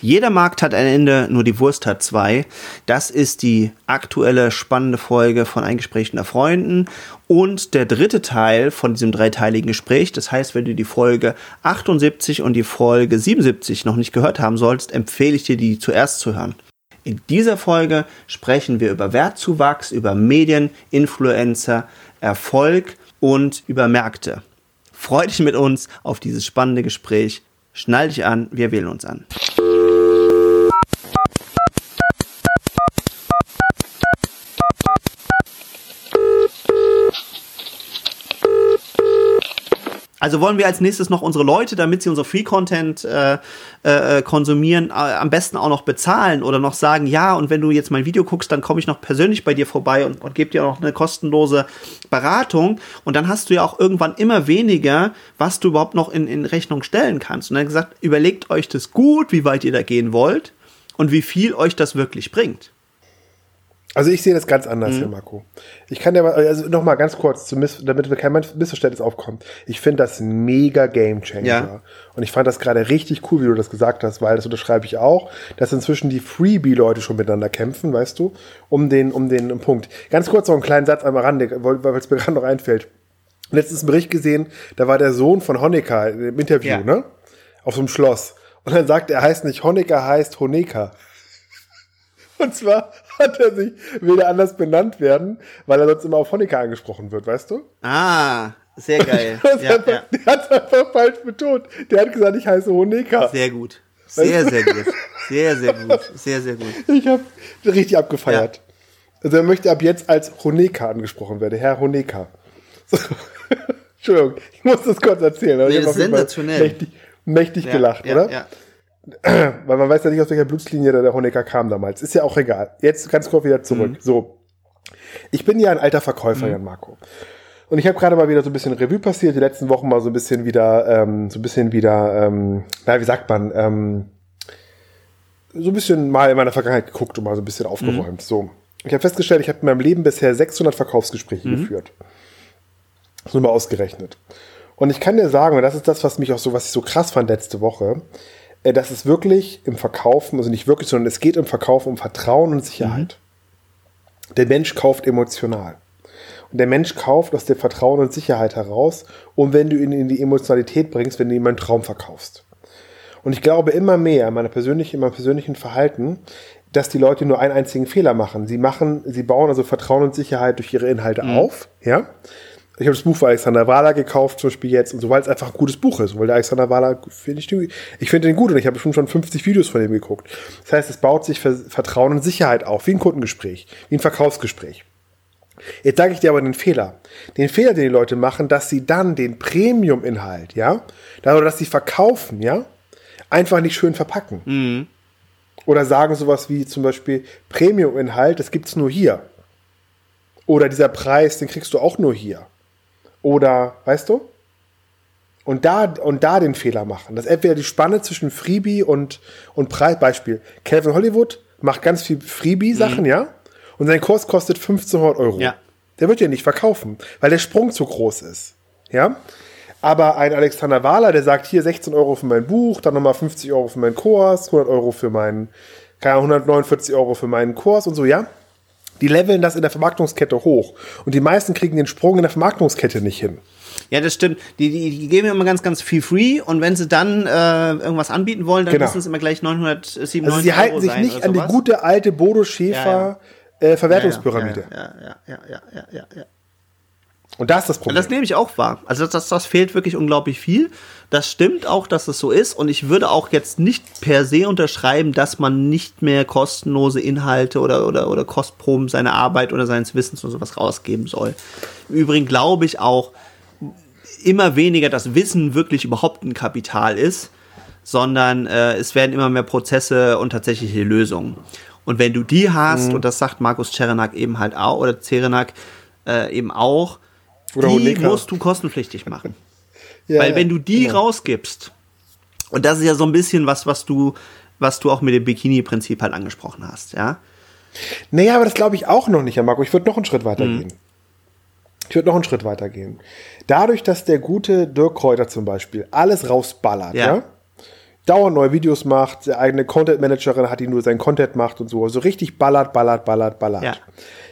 Jeder Markt hat ein Ende, nur die Wurst hat zwei. Das ist die aktuelle spannende Folge von Ein Gespräch unter Freunden und der dritte Teil von diesem dreiteiligen Gespräch. Das heißt, wenn du die Folge 78 und die Folge 77 noch nicht gehört haben solltest, empfehle ich dir, die zuerst zu hören. In dieser Folge sprechen wir über Wertzuwachs, über Medien, Influencer, Erfolg und über Märkte. Freu dich mit uns auf dieses spannende Gespräch. Schnall dich an, wir wählen uns an. Also wollen wir als nächstes noch unsere Leute, damit sie unser Free-Content äh, äh, konsumieren, äh, am besten auch noch bezahlen oder noch sagen, ja, und wenn du jetzt mein Video guckst, dann komme ich noch persönlich bei dir vorbei und, und gebe dir auch noch eine kostenlose Beratung. Und dann hast du ja auch irgendwann immer weniger, was du überhaupt noch in, in Rechnung stellen kannst. Und dann gesagt, überlegt euch das gut, wie weit ihr da gehen wollt und wie viel euch das wirklich bringt. Also ich sehe das ganz anders mhm. hier, Marco. Ich kann ja mal, also noch mal ganz kurz, damit kein Missverständnis aufkommt. Ich finde das mega Game Changer. Ja. Und ich fand das gerade richtig cool, wie du das gesagt hast, weil das unterschreibe ich auch, dass inzwischen die Freebie-Leute schon miteinander kämpfen, weißt du, um den, um den Punkt. Ganz kurz noch einen kleinen Satz am Rande, weil es mir gerade noch einfällt. Letztens Bericht gesehen, da war der Sohn von Honecker im Interview, ja. ne? Auf so einem Schloss. Und dann sagt er, er heißt nicht Honecker, heißt Honeka. Und zwar er sich, will er anders benannt werden, weil er sonst immer auf Honecker angesprochen wird, weißt du? Ah, sehr geil. ja, einfach, ja. Der hat einfach falsch betont. Der hat gesagt, ich heiße Honecker. Sehr gut. Sehr, sehr gut. Sehr, sehr gut. Sehr, sehr gut. Ich habe richtig abgefeiert. Ja. Also er möchte ab jetzt als Honecker angesprochen werden, Herr Honecker. So. Entschuldigung, ich muss das kurz erzählen. Nee, das ist sensationell. Mächtig, mächtig ja, gelacht, ja, oder? Ja. Weil man weiß ja nicht, aus welcher Blutslinie der Honecker kam damals. Ist ja auch egal. Jetzt ganz kurz wieder zurück. Mhm. So. Ich bin ja ein alter Verkäufer, mhm. Jan Marco. Und ich habe gerade mal wieder so ein bisschen Revue passiert, die letzten Wochen mal so ein bisschen wieder, ähm, so ein bisschen wieder, ähm, na, wie sagt man, ähm, so ein bisschen mal in meiner Vergangenheit geguckt und mal so ein bisschen aufgeräumt. Mhm. So. Ich habe festgestellt, ich habe in meinem Leben bisher 600 Verkaufsgespräche mhm. geführt. Das nur mal ausgerechnet. Und ich kann dir sagen, und das ist das, was mich auch so, was ich so krass fand letzte Woche, äh, dass es wirklich im Verkaufen, also nicht wirklich, sondern es geht im Verkaufen um Vertrauen und Sicherheit. Mhm. Der Mensch kauft emotional. Und der Mensch kauft aus dem Vertrauen und Sicherheit heraus, um wenn du ihn in die Emotionalität bringst, wenn du ihm einen Traum verkaufst. Und ich glaube immer mehr in meiner persönlichen, in meinem persönlichen Verhalten, dass die Leute nur einen einzigen Fehler machen. Sie machen, sie bauen also Vertrauen und Sicherheit durch ihre Inhalte mhm. auf, ja. Ich habe das Buch von Alexander Wahler gekauft, zum Beispiel jetzt, und so, weil es einfach ein gutes Buch ist. Weil der Alexander Wahler, finde ich, ich finde den gut und ich habe bestimmt schon 50 Videos von ihm geguckt. Das heißt, es baut sich Vertrauen und Sicherheit auf, wie ein Kundengespräch, wie ein Verkaufsgespräch. Jetzt sage ich dir aber den Fehler. Den Fehler, den die Leute machen, dass sie dann den Premium-Inhalt, ja, oder dass sie verkaufen, ja, einfach nicht schön verpacken. Mhm. Oder sagen sowas wie zum Beispiel Premium-Inhalt, das gibt's nur hier. Oder dieser Preis, den kriegst du auch nur hier. Oder, weißt du? Und da, und da den Fehler machen. Das ist entweder die Spanne zwischen Freebie und, und Preis. Beispiel. Calvin Hollywood macht ganz viel Freebie-Sachen, mhm. ja? Und sein Kurs kostet 1500 Euro. Ja. Der wird ja nicht verkaufen, weil der Sprung zu groß ist. Ja? Aber ein Alexander Wahler, der sagt hier 16 Euro für mein Buch, dann nochmal 50 Euro für meinen Kurs, 100 Euro für meinen, 149 Euro für meinen Kurs und so, ja? Die leveln das in der Vermarktungskette hoch. Und die meisten kriegen den Sprung in der Vermarktungskette nicht hin. Ja, das stimmt. Die, die, die geben immer ganz, ganz viel free und wenn sie dann äh, irgendwas anbieten wollen, dann genau. müssen es immer gleich 997 Also sie halten sich nicht an die gute alte Bodo Schäfer ja, ja. Äh, Verwertungspyramide. Ja, ja, ja, ja, ja, ja, ja. Und da ist das Problem. Das nehme ich auch wahr. Also das, das, das fehlt wirklich unglaublich viel. Das stimmt auch, dass es so ist. Und ich würde auch jetzt nicht per se unterschreiben, dass man nicht mehr kostenlose Inhalte oder, oder, oder Kostproben seiner Arbeit oder seines Wissens und sowas rausgeben soll. Im Übrigen glaube ich auch immer weniger, dass Wissen wirklich überhaupt ein Kapital ist, sondern äh, es werden immer mehr Prozesse und tatsächliche Lösungen. Und wenn du die hast, mhm. und das sagt Markus Cerenak eben halt auch, oder Cerenak äh, eben auch, oder die Honecker. musst du kostenpflichtig machen. ja, Weil wenn du die genau. rausgibst, und das ist ja so ein bisschen was, was du, was du auch mit dem Bikini-Prinzip halt angesprochen hast, ja. Naja, aber das glaube ich auch noch nicht, Herr Marco. Ich würde noch einen Schritt weiter mhm. gehen. Ich würde noch einen Schritt weiter gehen. Dadurch, dass der gute Dirk Kräuter zum Beispiel alles rausballert, ja, ja dauernd neue Videos macht, der eigene Content Managerin hat, die nur seinen Content macht und so. Also richtig ballert, ballert, ballert, ballert. Ja.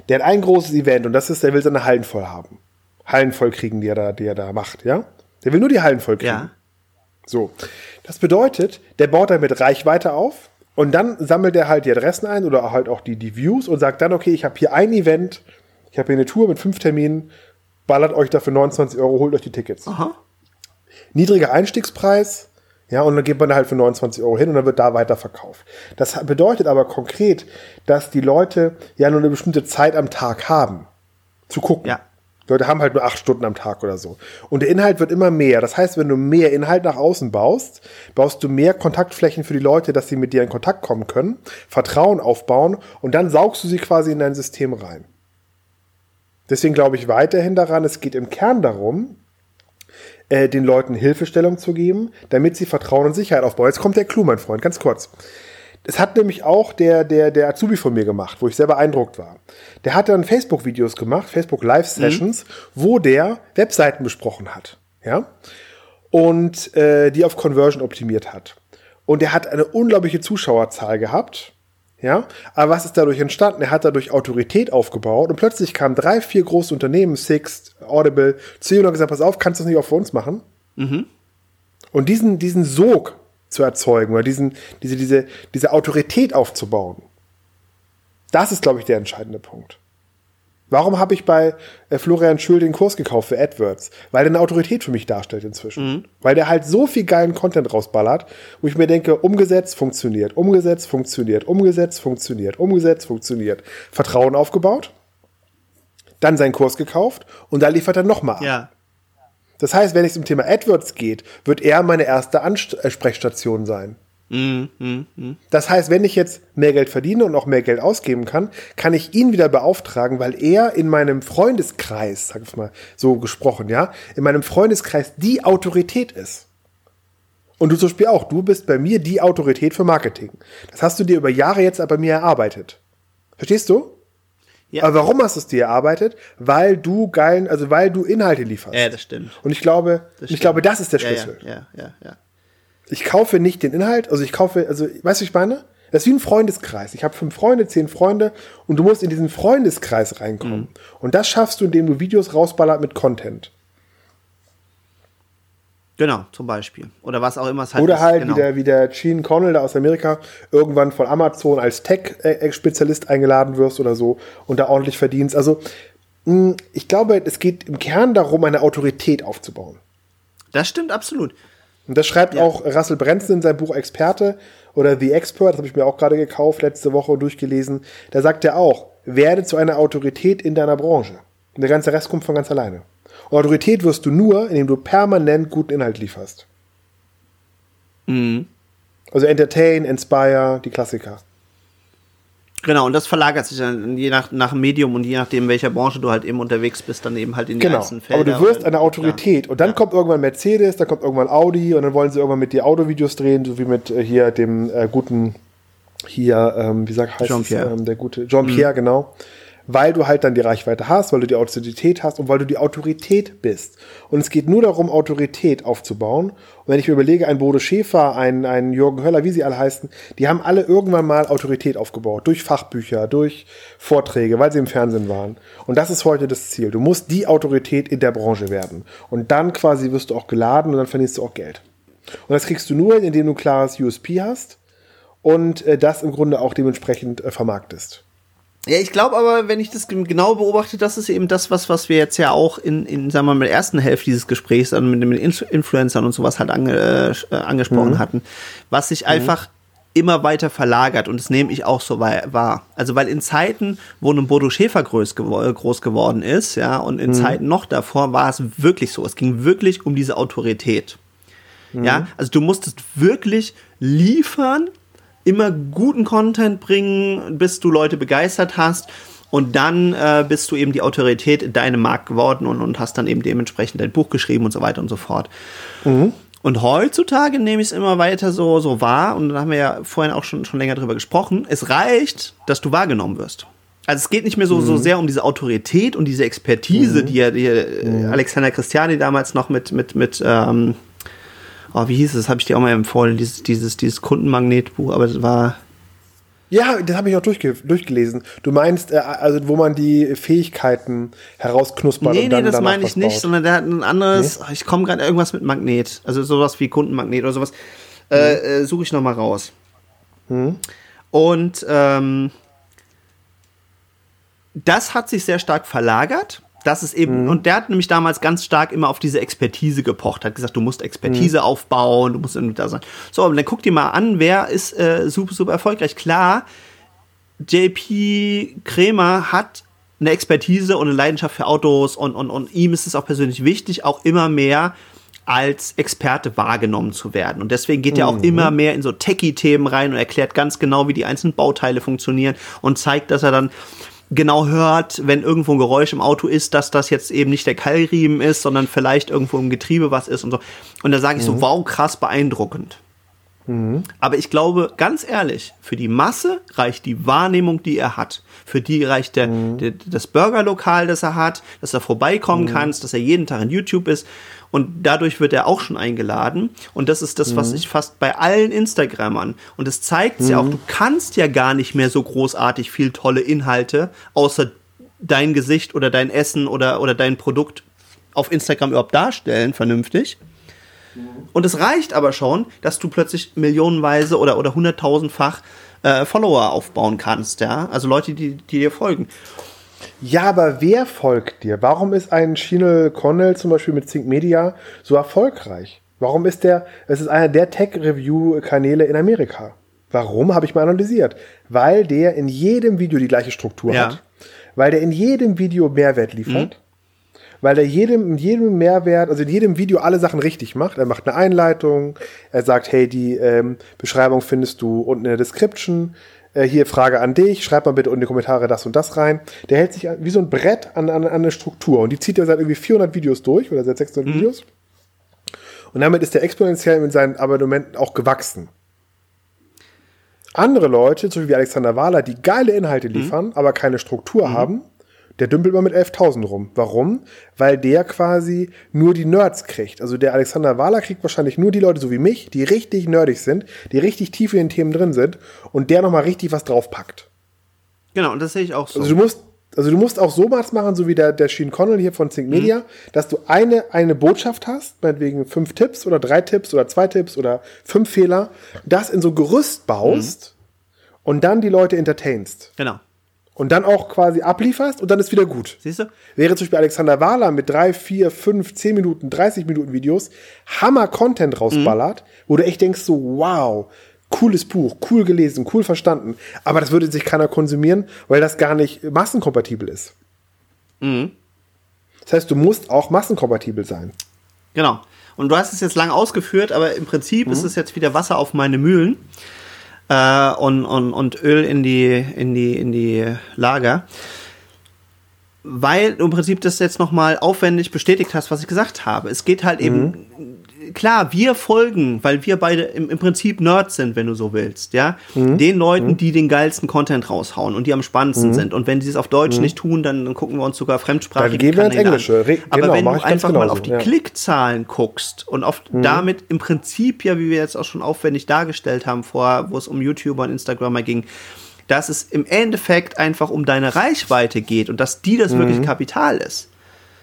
Der hat ein großes Event und das ist, der will seine Hallen voll haben. Hallen voll kriegen, die er da, die er da macht, ja? Der will nur die Hallen voll kriegen. Ja. So. Das bedeutet, der baut damit Reichweite auf und dann sammelt er halt die Adressen ein oder halt auch die, die Views und sagt dann, okay, ich habe hier ein Event, ich habe hier eine Tour mit fünf Terminen, ballert euch dafür 29 Euro, holt euch die Tickets. Aha. Niedriger Einstiegspreis, ja, und dann geht man da halt für 29 Euro hin und dann wird da weiter verkauft. Das bedeutet aber konkret, dass die Leute ja nur eine bestimmte Zeit am Tag haben, zu gucken. Ja. Leute haben halt nur acht Stunden am Tag oder so. Und der Inhalt wird immer mehr. Das heißt, wenn du mehr Inhalt nach außen baust, baust du mehr Kontaktflächen für die Leute, dass sie mit dir in Kontakt kommen können, Vertrauen aufbauen und dann saugst du sie quasi in dein System rein. Deswegen glaube ich weiterhin daran, es geht im Kern darum, äh, den Leuten Hilfestellung zu geben, damit sie Vertrauen und Sicherheit aufbauen. Jetzt kommt der Clou, mein Freund, ganz kurz. Es hat nämlich auch der, der, der Azubi von mir gemacht, wo ich sehr beeindruckt war. Der hat dann Facebook-Videos gemacht, Facebook Live-Sessions, mhm. wo der Webseiten besprochen hat. Ja. Und äh, die auf Conversion optimiert hat. Und er hat eine unglaubliche Zuschauerzahl gehabt. Ja, aber was ist dadurch entstanden? Er hat dadurch Autorität aufgebaut und plötzlich kamen drei, vier große Unternehmen, Sixt, Audible, zu ihm und gesagt, pass auf, kannst du das nicht auch für uns machen? Mhm. Und diesen, diesen Sog zu erzeugen oder diesen, diese, diese, diese Autorität aufzubauen. Das ist, glaube ich, der entscheidende Punkt. Warum habe ich bei äh, Florian Schül den Kurs gekauft für AdWords? Weil der eine Autorität für mich darstellt inzwischen. Mhm. Weil der halt so viel geilen Content rausballert, wo ich mir denke, umgesetzt, funktioniert, umgesetzt, funktioniert, umgesetzt, funktioniert, umgesetzt, funktioniert. Vertrauen aufgebaut, dann seinen Kurs gekauft und da liefert er nochmal ab. Ja. Das heißt, wenn es um Thema AdWords geht, wird er meine erste Ansprechstation sein. Mm, mm, mm. Das heißt, wenn ich jetzt mehr Geld verdiene und auch mehr Geld ausgeben kann, kann ich ihn wieder beauftragen, weil er in meinem Freundeskreis, sag ich mal so gesprochen, ja, in meinem Freundeskreis die Autorität ist. Und du zum Beispiel auch, du bist bei mir die Autorität für Marketing. Das hast du dir über Jahre jetzt bei mir erarbeitet. Verstehst du? Ja. Aber warum hast du es dir erarbeitet? Weil du geilen, also weil du Inhalte lieferst. Ja, das stimmt. Und ich glaube, ich glaube, das ist der Schlüssel. Ja, ja, ja, ja. Ich kaufe nicht den Inhalt, also ich kaufe, also, weißt du, ich meine? Das ist wie ein Freundeskreis. Ich habe fünf Freunde, zehn Freunde und du musst in diesen Freundeskreis reinkommen. Mhm. Und das schaffst du, indem du Videos rausballert mit Content. Genau, zum Beispiel. Oder was auch immer es halt Oder ist. halt genau. wie, der, wie der Gene Connell da aus Amerika irgendwann von Amazon als Tech-Spezialist eingeladen wirst oder so und da ordentlich verdienst. Also hm, ich glaube, es geht im Kern darum, eine Autorität aufzubauen. Das stimmt absolut. Und das schreibt ja. auch Russell Branson in seinem Buch Experte oder The Expert, das habe ich mir auch gerade gekauft, letzte Woche durchgelesen. Da sagt er auch, werde zu einer Autorität in deiner Branche. Und der ganze Rest kommt von ganz alleine. Autorität wirst du nur, indem du permanent guten Inhalt lieferst. Mhm. Also Entertain, Inspire, die Klassiker. Genau, und das verlagert sich dann je nach, nach Medium und je nachdem, welcher Branche du halt eben unterwegs bist, dann eben halt in die genau. einzelnen Felder. Aber du wirst eine Autorität. Ja. Und dann ja. kommt irgendwann Mercedes, dann kommt irgendwann Audi und dann wollen sie irgendwann mit dir Autovideos drehen, so wie mit äh, hier dem äh, guten, hier, ähm, wie sagt heißt Jean -Pierre. Es, ähm, der gute Jean-Pierre, mhm. genau weil du halt dann die Reichweite hast, weil du die Autorität hast und weil du die Autorität bist. Und es geht nur darum, Autorität aufzubauen. Und wenn ich mir überlege, ein Bodo Schäfer, ein, ein Jürgen Höller, wie sie alle heißen, die haben alle irgendwann mal Autorität aufgebaut. Durch Fachbücher, durch Vorträge, weil sie im Fernsehen waren. Und das ist heute das Ziel. Du musst die Autorität in der Branche werden. Und dann quasi wirst du auch geladen und dann verdienst du auch Geld. Und das kriegst du nur, indem du ein klares USP hast und äh, das im Grunde auch dementsprechend äh, vermarktest. Ja, ich glaube aber, wenn ich das genau beobachte, das ist eben das, was, was wir jetzt ja auch in, in sagen wir mal, der ersten Hälfte dieses Gesprächs dann mit den Influencern und sowas halt ange, äh, angesprochen mhm. hatten, was sich mhm. einfach immer weiter verlagert und das nehme ich auch so wahr. Also weil in Zeiten, wo ein Bodo Schäfer groß, groß geworden ist, ja, und in mhm. Zeiten noch davor war es wirklich so. Es ging wirklich um diese Autorität. Ja, mhm. also du musstest wirklich liefern, immer guten Content bringen, bis du Leute begeistert hast. Und dann äh, bist du eben die Autorität in deinem Markt geworden und, und hast dann eben dementsprechend dein Buch geschrieben und so weiter und so fort. Mhm. Und heutzutage nehme ich es immer weiter so, so wahr, und da haben wir ja vorhin auch schon, schon länger drüber gesprochen. Es reicht, dass du wahrgenommen wirst. Also es geht nicht mehr so, mhm. so sehr um diese Autorität und diese Expertise, mhm. die ja die, mhm. Alexander Christiani damals noch mit, mit, mit ähm, oh, wie hieß es, habe ich dir auch mal empfohlen, dieses, dieses, dieses Kundenmagnetbuch, aber das war. Ja, das habe ich auch durchge durchgelesen. Du meinst, äh, also wo man die Fähigkeiten herausknuspert nee, und dann Nee, das meine ich nicht, baut. sondern der hat ein anderes, nee? ich komme gerade irgendwas mit Magnet, also sowas wie Kundenmagnet oder sowas. Mhm. Äh, äh, Suche ich nochmal raus. Mhm. Und ähm, das hat sich sehr stark verlagert das ist eben, mhm. und der hat nämlich damals ganz stark immer auf diese Expertise gepocht, hat gesagt, du musst Expertise mhm. aufbauen, du musst irgendwie da sein. So, und dann guck dir mal an, wer ist äh, super, super erfolgreich. Klar, JP Kremer hat eine Expertise und eine Leidenschaft für Autos und, und, und ihm ist es auch persönlich wichtig, auch immer mehr als Experte wahrgenommen zu werden. Und deswegen geht er auch mhm. immer mehr in so Techie-Themen rein und erklärt ganz genau, wie die einzelnen Bauteile funktionieren und zeigt, dass er dann genau hört, wenn irgendwo ein Geräusch im Auto ist, dass das jetzt eben nicht der Keilriemen ist, sondern vielleicht irgendwo im Getriebe was ist und so. Und da sage ich mhm. so, wow, krass beeindruckend. Mhm. Aber ich glaube, ganz ehrlich, für die Masse reicht die Wahrnehmung, die er hat. Für die reicht der, mhm. der das Burgerlokal, das er hat, dass er vorbeikommen mhm. kann, dass er jeden Tag in YouTube ist. Und dadurch wird er auch schon eingeladen. Und das ist das, was mhm. ich fast bei allen Instagrammern, und das zeigt mhm. ja auch, du kannst ja gar nicht mehr so großartig viel tolle Inhalte, außer dein Gesicht oder dein Essen oder, oder dein Produkt auf Instagram überhaupt darstellen, vernünftig. Mhm. Und es reicht aber schon, dass du plötzlich millionenweise oder, oder hunderttausendfach äh, Follower aufbauen kannst, ja. Also Leute, die, die dir folgen. Ja, aber wer folgt dir? Warum ist ein Shinel Connell zum Beispiel mit Sync Media so erfolgreich? Warum ist der, es ist einer der Tech-Review-Kanäle in Amerika. Warum, habe ich mal analysiert. Weil der in jedem Video die gleiche Struktur ja. hat. Weil der in jedem Video Mehrwert liefert. Mhm weil der jedem, in jedem Mehrwert, also in jedem Video alle Sachen richtig macht. Er macht eine Einleitung, er sagt, hey, die ähm, Beschreibung findest du unten in der Description äh, hier Frage an dich, schreib mal bitte in die Kommentare das und das rein. Der hält sich wie so ein Brett an, an, an eine Struktur und die zieht er seit irgendwie 400 Videos durch oder seit 600 mhm. Videos. Und damit ist er exponentiell mit seinen Abonnementen auch gewachsen. Andere Leute, so wie Alexander Wahler, die geile Inhalte mhm. liefern, mhm. aber keine Struktur mhm. haben, der dümpelt mal mit 11.000 rum. Warum? Weil der quasi nur die Nerds kriegt. Also der Alexander Wahler kriegt wahrscheinlich nur die Leute so wie mich, die richtig nerdig sind, die richtig tief in den Themen drin sind und der nochmal richtig was draufpackt. Genau, und das sehe ich auch so. Also du musst, also du musst auch so was machen, so wie der, der Sheen Connell hier von Think Media, mhm. dass du eine, eine Botschaft hast, meinetwegen fünf Tipps oder drei Tipps oder zwei Tipps oder fünf Fehler, das in so Gerüst baust mhm. und dann die Leute entertainst. Genau und dann auch quasi ablieferst und dann ist wieder gut. Siehst du? Wäre zum Beispiel Alexander Wahler mit drei, vier, fünf, zehn Minuten, 30 Minuten Videos Hammer-Content rausballert, mhm. wo du echt denkst so, wow, cooles Buch, cool gelesen, cool verstanden. Aber das würde sich keiner konsumieren, weil das gar nicht massenkompatibel ist. Mhm. Das heißt, du musst auch massenkompatibel sein. Genau. Und du hast es jetzt lang ausgeführt, aber im Prinzip mhm. ist es jetzt wieder Wasser auf meine Mühlen äh, und, und, und Öl in die, in die, in die Lager. Weil du im Prinzip das jetzt nochmal aufwendig bestätigt hast, was ich gesagt habe. Es geht halt mhm. Klar, wir folgen, weil wir beide im, im Prinzip Nerds sind, wenn du so willst, ja, mhm. den Leuten, mhm. die den geilsten Content raushauen und die am spannendsten mhm. sind. Und wenn sie es auf Deutsch mhm. nicht tun, dann, dann, gucken wir uns sogar fremdsprachige Dann gehen wir ins Englische. Re Aber genau, wenn du einfach mal auf die ja. Klickzahlen guckst und oft mhm. damit im Prinzip ja, wie wir jetzt auch schon aufwendig dargestellt haben vor, wo es um YouTuber und Instagramer ging, dass es im Endeffekt einfach um deine Reichweite geht und dass die das mhm. wirklich Kapital ist.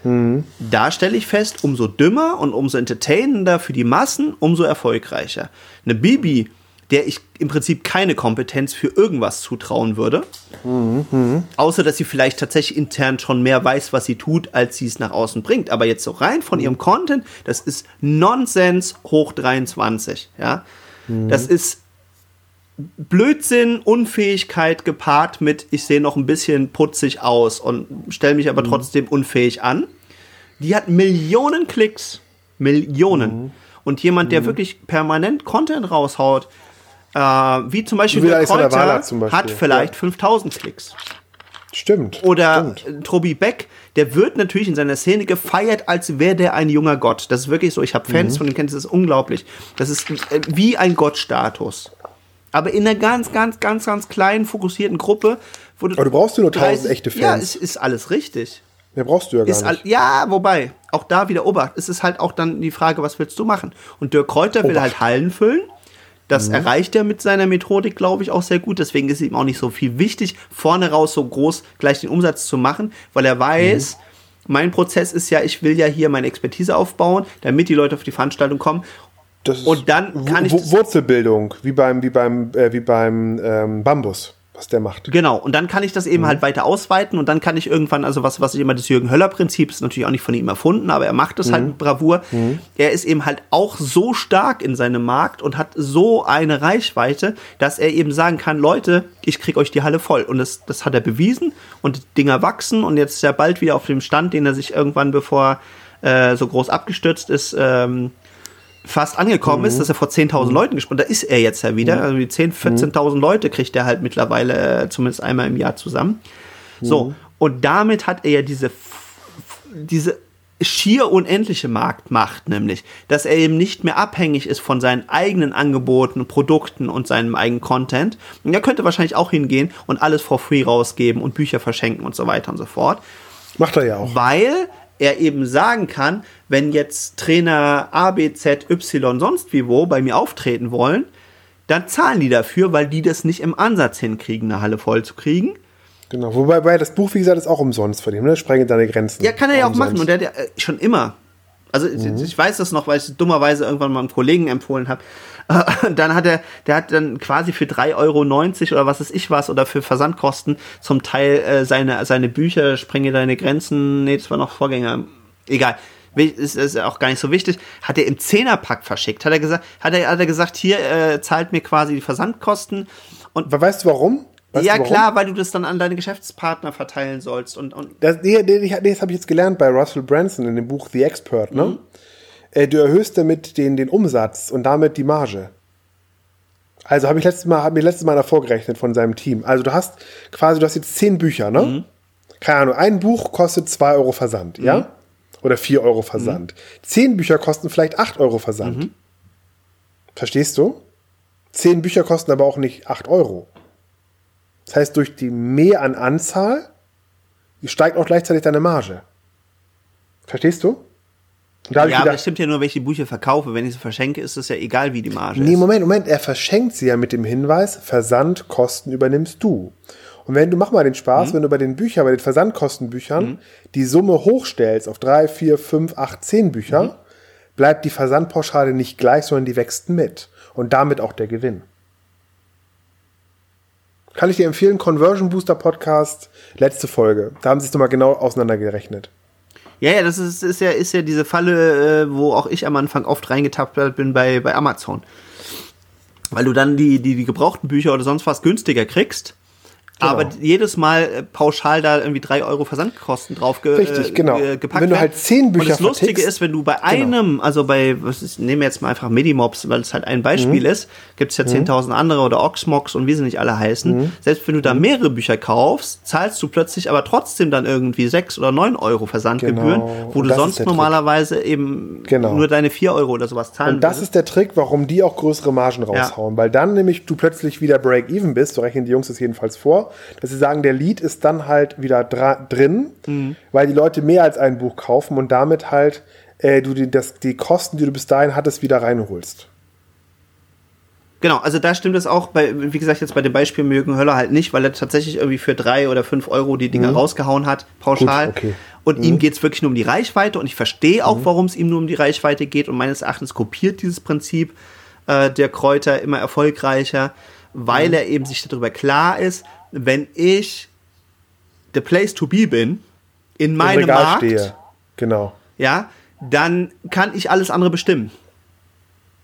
Mhm. Da stelle ich fest, umso dümmer und umso entertainender für die Massen, umso erfolgreicher. Eine Bibi, der ich im Prinzip keine Kompetenz für irgendwas zutrauen würde. Mhm. Außer, dass sie vielleicht tatsächlich intern schon mehr weiß, was sie tut, als sie es nach außen bringt. Aber jetzt so rein von ihrem Content, das ist Nonsens hoch 23. Ja? Mhm. Das ist Blödsinn, Unfähigkeit gepaart mit, ich sehe noch ein bisschen putzig aus und stelle mich aber mhm. trotzdem unfähig an. Die hat Millionen Klicks. Millionen. Mhm. Und jemand, der mhm. wirklich permanent Content raushaut, äh, wie zum Beispiel der Kräuter, Beispiel. hat vielleicht ja. 5000 Klicks. Stimmt. Oder stimmt. Tobi Beck, der wird natürlich in seiner Szene gefeiert, als wäre der ein junger Gott. Das ist wirklich so. Ich habe Fans mhm. von dem kennt, das ist unglaublich. Das ist äh, wie ein Gottstatus aber in einer ganz, ganz, ganz, ganz kleinen, fokussierten Gruppe. Wo du aber du brauchst nur 1000 echte Fans. Ja, es ist alles richtig. Mehr brauchst du ja gar nicht. ja, wobei, auch da wieder Obacht. Es ist halt auch dann die Frage, was willst du machen? Und Dirk Kräuter Obacht. will halt Hallen füllen. Das mhm. erreicht er mit seiner Methodik, glaube ich, auch sehr gut. Deswegen ist ihm auch nicht so viel wichtig, vorne raus so groß gleich den Umsatz zu machen, weil er weiß, mhm. mein Prozess ist ja, ich will ja hier meine Expertise aufbauen, damit die Leute auf die Veranstaltung kommen. Und dann kann ich. Wurzelbildung, wie beim, wie beim, äh, wie beim ähm, Bambus was der macht. Genau, und dann kann ich das eben mhm. halt weiter ausweiten und dann kann ich irgendwann, also was, was ich immer das Jürgen Höller-Prinzip ist natürlich auch nicht von ihm erfunden, aber er macht das halt mhm. halt mit Bravour. Mhm. Er ist eben halt auch so stark in seinem Markt und hat so eine Reichweite, dass er eben sagen kann, Leute, ich krieg euch die Halle voll. Und das, das hat er bewiesen und die Dinger wachsen und jetzt ist er bald wieder auf dem Stand, den er sich irgendwann, bevor äh, so groß abgestürzt ist, ähm, fast angekommen mhm. ist, dass er vor 10.000 mhm. Leuten gesprochen Da ist er jetzt ja wieder. Mhm. Also die 10.000, 14.000 Leute kriegt er halt mittlerweile äh, zumindest einmal im Jahr zusammen. So, mhm. und damit hat er ja diese, diese schier unendliche Marktmacht, nämlich, dass er eben nicht mehr abhängig ist von seinen eigenen Angeboten, Produkten und seinem eigenen Content. Und er könnte wahrscheinlich auch hingehen und alles for free rausgeben und Bücher verschenken und so weiter und so fort. Macht er ja auch. Weil er eben sagen kann, wenn jetzt Trainer A, B, Z, Y, sonst wie wo bei mir auftreten wollen, dann zahlen die dafür, weil die das nicht im Ansatz hinkriegen, eine Halle voll zu kriegen. Genau, wobei bei das Buch, wie gesagt, ist auch umsonst von ihm, ne? Sprenge deine Grenzen. Ja, kann er ja auch umsonst. machen und der hat ja äh, schon immer. Also mhm. ich weiß das noch, weil ich es dummerweise irgendwann mal einem Kollegen empfohlen habe. dann hat er, der hat dann quasi für 3,90 Euro oder was ist ich was oder für Versandkosten zum Teil äh, seine, seine Bücher, Sprenge deine Grenzen, nee, das war noch Vorgänger, egal. Ist, ist auch gar nicht so wichtig. Hat er im Zehnerpack verschickt. Hat er gesagt, hat er, hat er gesagt, hier äh, zahlt mir quasi die Versandkosten. Und weißt du warum? Weißt ja, klar, weil du das dann an deine Geschäftspartner verteilen sollst. Und, und das, nee, nee, das habe ich jetzt gelernt bei Russell Branson in dem Buch The Expert. Ne? Mhm. Äh, du erhöhst damit den, den Umsatz und damit die Marge. Also habe ich letztes Mal, hab mir letztes Mal davor gerechnet von seinem Team. Also du hast quasi, du hast jetzt zehn Bücher, ne? Mhm. Keine Ahnung, ein Buch kostet zwei Euro Versand, mhm. ja? Oder vier Euro Versand. Mhm. Zehn Bücher kosten vielleicht acht Euro Versand. Mhm. Verstehst du? Zehn Bücher kosten aber auch nicht acht Euro. Das heißt, durch die Mehr an Anzahl steigt auch gleichzeitig deine Marge. Verstehst du? ja, gedacht, aber das stimmt ja nur, die Bücher verkaufe. Wenn ich sie verschenke, ist es ja egal, wie die Marge nee, ist. Nee, Moment, Moment. Er verschenkt sie ja mit dem Hinweis, Versandkosten übernimmst du. Und wenn du, mach mal den Spaß, mhm. wenn du bei den Büchern, bei den Versandkostenbüchern mhm. die Summe hochstellst auf drei, vier, fünf, acht, zehn Bücher, mhm. bleibt die Versandpauschale nicht gleich, sondern die wächst mit. Und damit auch der Gewinn. Kann ich dir empfehlen, Conversion Booster Podcast, letzte Folge. Da haben sie es nochmal genau auseinandergerechnet. Ja, ja, das ist, ist ja, ist ja diese Falle, äh, wo auch ich am Anfang oft reingetappt bin bei, bei Amazon. Weil du dann die, die, die gebrauchten Bücher oder sonst was günstiger kriegst Genau. Aber jedes Mal äh, pauschal da irgendwie drei Euro Versandkosten drauf ge Richtig, äh, genau. Äh, gepackt Wenn du halt zehn Bücher Und das Lustige ist, wenn du bei genau. einem, genau. also bei, was ist, nehmen wir jetzt mal einfach Medimobs, weil es halt ein Beispiel mhm. ist, gibt es ja 10.000 mhm. andere oder Oxmox und wie sie nicht alle heißen. Mhm. Selbst wenn du da mhm. mehrere Bücher kaufst, zahlst du plötzlich aber trotzdem dann irgendwie sechs oder neun Euro Versandgebühren, genau. wo du sonst normalerweise Trick. eben genau. nur deine vier Euro oder sowas zahlen Und das würdest. ist der Trick, warum die auch größere Margen raushauen, ja. weil dann nämlich du plötzlich wieder Break-Even bist, so rechnen die Jungs das jedenfalls vor, dass sie sagen, der Lead ist dann halt wieder drin, mhm. weil die Leute mehr als ein Buch kaufen und damit halt äh, du die, das, die Kosten, die du bis dahin hattest, wieder reinholst. Genau, also da stimmt es auch, bei, wie gesagt, jetzt bei dem Beispiel Mögen Höller halt nicht, weil er tatsächlich irgendwie für drei oder fünf Euro die Dinger mhm. rausgehauen hat, pauschal. Gut, okay. Und mhm. ihm geht es wirklich nur um die Reichweite und ich verstehe auch, mhm. warum es ihm nur um die Reichweite geht und meines Erachtens kopiert dieses Prinzip äh, der Kräuter immer erfolgreicher, weil mhm. er eben sich darüber klar ist, wenn ich the place to be bin, in meinem Markt, stehe. Genau. Ja, dann kann ich alles andere bestimmen.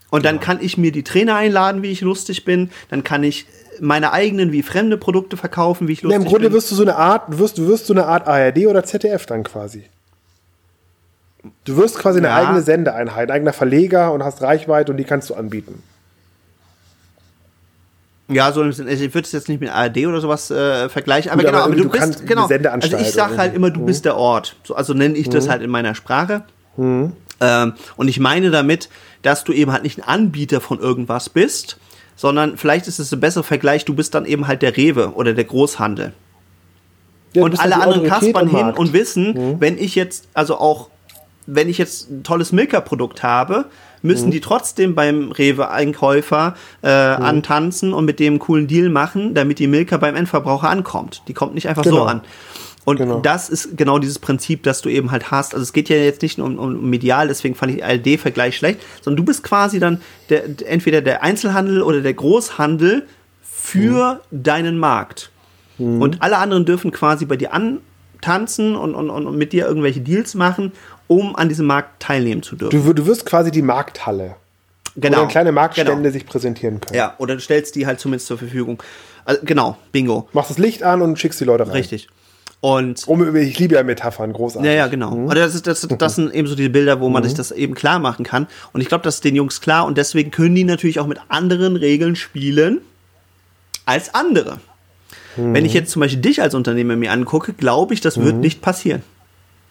Und dann ja. kann ich mir die Trainer einladen, wie ich lustig bin. Dann kann ich meine eigenen wie fremde Produkte verkaufen, wie ich lustig bin. Im Grunde bin. wirst du so eine Art, wirst, du wirst so eine Art ARD oder ZDF dann quasi. Du wirst quasi eine ja. eigene Sendeeinheit, ein eigener Verleger und hast Reichweite und die kannst du anbieten. Ja, so also ich würde es jetzt nicht mit ARD oder sowas äh, vergleichen, aber Gut, genau, aber, du, du bist genau. Also ich sage halt immer, du mhm. bist der Ort. So, also nenne ich mhm. das halt in meiner Sprache. Mhm. Ähm, und ich meine damit, dass du eben halt nicht ein Anbieter von irgendwas bist, sondern vielleicht ist es ein besserer Vergleich, du bist dann eben halt der Rewe oder der Großhandel. Ja, und alle anderen kaspern hin und wissen, mhm. wenn ich jetzt, also auch, wenn ich jetzt ein tolles Milka-Produkt habe, müssen mhm. die trotzdem beim Rewe-Einkäufer äh, mhm. antanzen und mit dem einen coolen Deal machen, damit die Milka beim Endverbraucher ankommt. Die kommt nicht einfach genau. so an. Und genau. das ist genau dieses Prinzip, das du eben halt hast. Also es geht ja jetzt nicht nur um, um medial, deswegen fand ich ALD-Vergleich schlecht, sondern du bist quasi dann der, entweder der Einzelhandel oder der Großhandel für mhm. deinen Markt. Mhm. Und alle anderen dürfen quasi bei dir antanzen und, und, und mit dir irgendwelche Deals machen, um an diesem Markt teilnehmen zu dürfen. Du, du wirst quasi die Markthalle. Genau. Wo kleine Marktstände genau. sich präsentieren können. Ja, oder du stellst die halt zumindest zur Verfügung. Also, genau, bingo. Machst das Licht an und schickst die Leute rein. Richtig. Und um, ich liebe ja Metaphern, großartig. Ja, ja, genau. Mhm. das, ist, das, das sind eben so die Bilder, wo man mhm. sich das eben klar machen kann. Und ich glaube, das ist den Jungs klar und deswegen können die natürlich auch mit anderen Regeln spielen als andere. Mhm. Wenn ich jetzt zum Beispiel dich als Unternehmer mir angucke, glaube ich, das wird mhm. nicht passieren.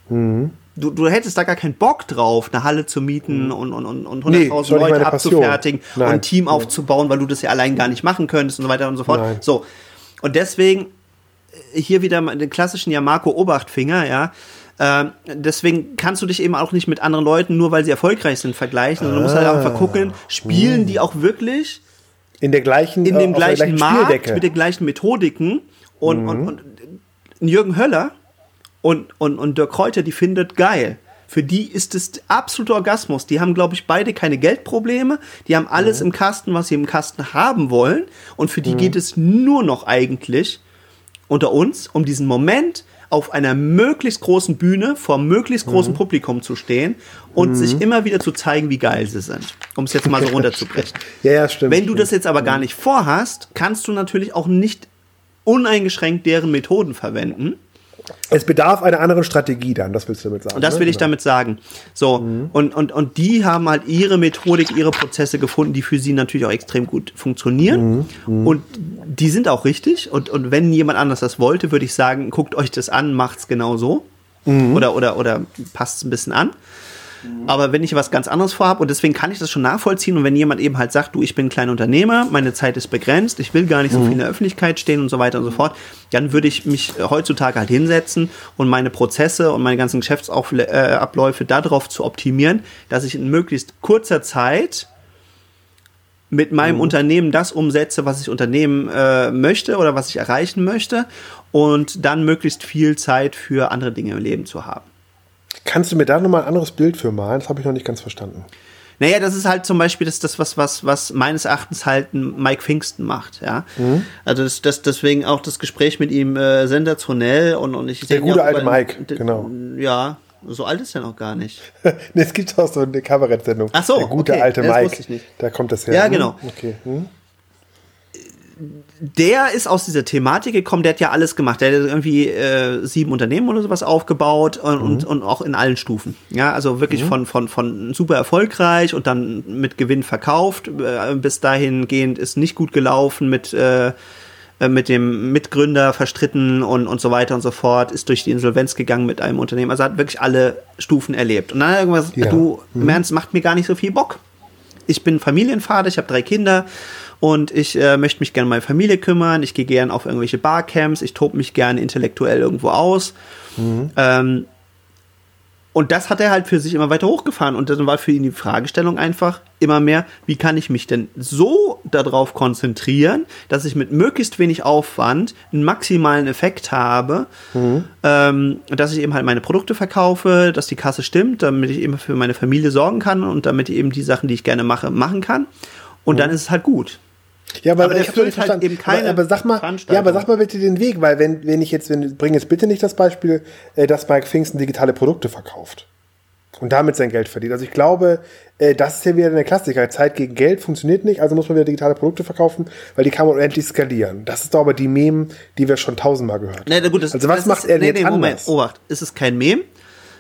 Mhm. Du, du hättest da gar keinen Bock drauf, eine Halle zu mieten mhm. und, und, und, und 100.000 nee, Leute abzufertigen und ein Team Nein. aufzubauen, weil du das ja allein gar nicht machen könntest und so weiter und so fort. Nein. So. Und deswegen äh, hier wieder den klassischen Yamako Obachtfinger, ja. Äh, deswegen kannst du dich eben auch nicht mit anderen Leuten, nur weil sie erfolgreich sind, vergleichen, sondern du musst halt einfach gucken, spielen die auch wirklich in der gleichen, in dem gleichen, gleichen Markt mit den gleichen Methodiken und, mhm. und, und Jürgen Höller und, und, und Dirk Kräuter, die findet geil. Für die ist es absoluter Orgasmus. Die haben, glaube ich, beide keine Geldprobleme. Die haben alles mhm. im Kasten, was sie im Kasten haben wollen. Und für die mhm. geht es nur noch eigentlich unter uns um diesen Moment, auf einer möglichst großen Bühne vor möglichst großem mhm. Publikum zu stehen und mhm. sich immer wieder zu zeigen, wie geil sie sind. Um es jetzt mal so runterzubrechen. ja, ja, stimmt. Wenn du stimmt. das jetzt aber gar mhm. nicht vorhast, kannst du natürlich auch nicht uneingeschränkt deren Methoden verwenden. Es bedarf einer anderen Strategie dann, das willst du damit sagen. Und das ne? will ich genau. damit sagen. So, mhm. und, und, und die haben halt ihre Methodik, ihre Prozesse gefunden, die für sie natürlich auch extrem gut funktionieren. Mhm. Mhm. Und die sind auch richtig. Und, und wenn jemand anders das wollte, würde ich sagen, guckt euch das an, macht's genau so. Mhm. Oder, oder, oder passt es ein bisschen an. Aber wenn ich was ganz anderes vorhabe und deswegen kann ich das schon nachvollziehen und wenn jemand eben halt sagt, du, ich bin ein kleiner Unternehmer, meine Zeit ist begrenzt, ich will gar nicht so viel in der Öffentlichkeit stehen und so weiter und so fort, dann würde ich mich heutzutage halt hinsetzen und meine Prozesse und meine ganzen Geschäftsabläufe darauf zu optimieren, dass ich in möglichst kurzer Zeit mit meinem mhm. Unternehmen das umsetze, was ich unternehmen äh, möchte oder was ich erreichen möchte und dann möglichst viel Zeit für andere Dinge im Leben zu haben. Kannst du mir da nochmal ein anderes Bild für malen? Das habe ich noch nicht ganz verstanden. Naja, das ist halt zum Beispiel das, das was, was, was meines Erachtens halt Mike Pfingsten macht, ja. Mhm. Also das, das, deswegen auch das Gespräch mit ihm äh, sensationell und, und ich Der gute alte Mike, genau. Ja, so alt ist er noch gar nicht. nee, es gibt auch so eine Kabarettsendung. Ach so, Der gute okay. alte Mike. Da kommt das her. Ja, genau. Okay. Hm? Der ist aus dieser Thematik gekommen, der hat ja alles gemacht. Der hat irgendwie äh, sieben Unternehmen oder sowas aufgebaut und, mhm. und, und, auch in allen Stufen. Ja, also wirklich mhm. von, von, von super erfolgreich und dann mit Gewinn verkauft. Äh, bis dahingehend ist nicht gut gelaufen mit, äh, äh, mit dem Mitgründer verstritten und, und so weiter und so fort, ist durch die Insolvenz gegangen mit einem Unternehmen. Also hat wirklich alle Stufen erlebt. Und dann irgendwas, ja. du, mhm. Ernst, macht mir gar nicht so viel Bock. Ich bin Familienvater, ich habe drei Kinder und ich äh, möchte mich gerne um meine Familie kümmern. Ich gehe gerne auf irgendwelche Barcamps, ich tobe mich gerne intellektuell irgendwo aus. Mhm. Ähm, und das hat er halt für sich immer weiter hochgefahren. Und dann war für ihn die Fragestellung einfach immer mehr, wie kann ich mich denn so darauf konzentrieren, dass ich mit möglichst wenig Aufwand einen maximalen Effekt habe, mhm. ähm, dass ich eben halt meine Produkte verkaufe, dass die Kasse stimmt, damit ich eben für meine Familie sorgen kann und damit ich eben die Sachen, die ich gerne mache, machen kann. Und mhm. dann ist es halt gut. Ja, aber, aber ich habe halt eben keine aber, aber sag mal, ja, aber sag mal bitte den Weg, weil wenn, wenn ich jetzt, wenn, bring jetzt bitte nicht das Beispiel, äh, dass Mike Pfingsten digitale Produkte verkauft und damit sein Geld verdient. Also ich glaube, äh, das ist ja wieder eine Klassiker. Zeit gegen Geld funktioniert nicht, also muss man wieder digitale Produkte verkaufen, weil die kann man unendlich skalieren. Das ist doch aber die Meme, die wir schon tausendmal gehört haben. Nee, gut, das, also was macht ist, er nee, jetzt nee, Moment, anders? Obacht, ist es kein Meme?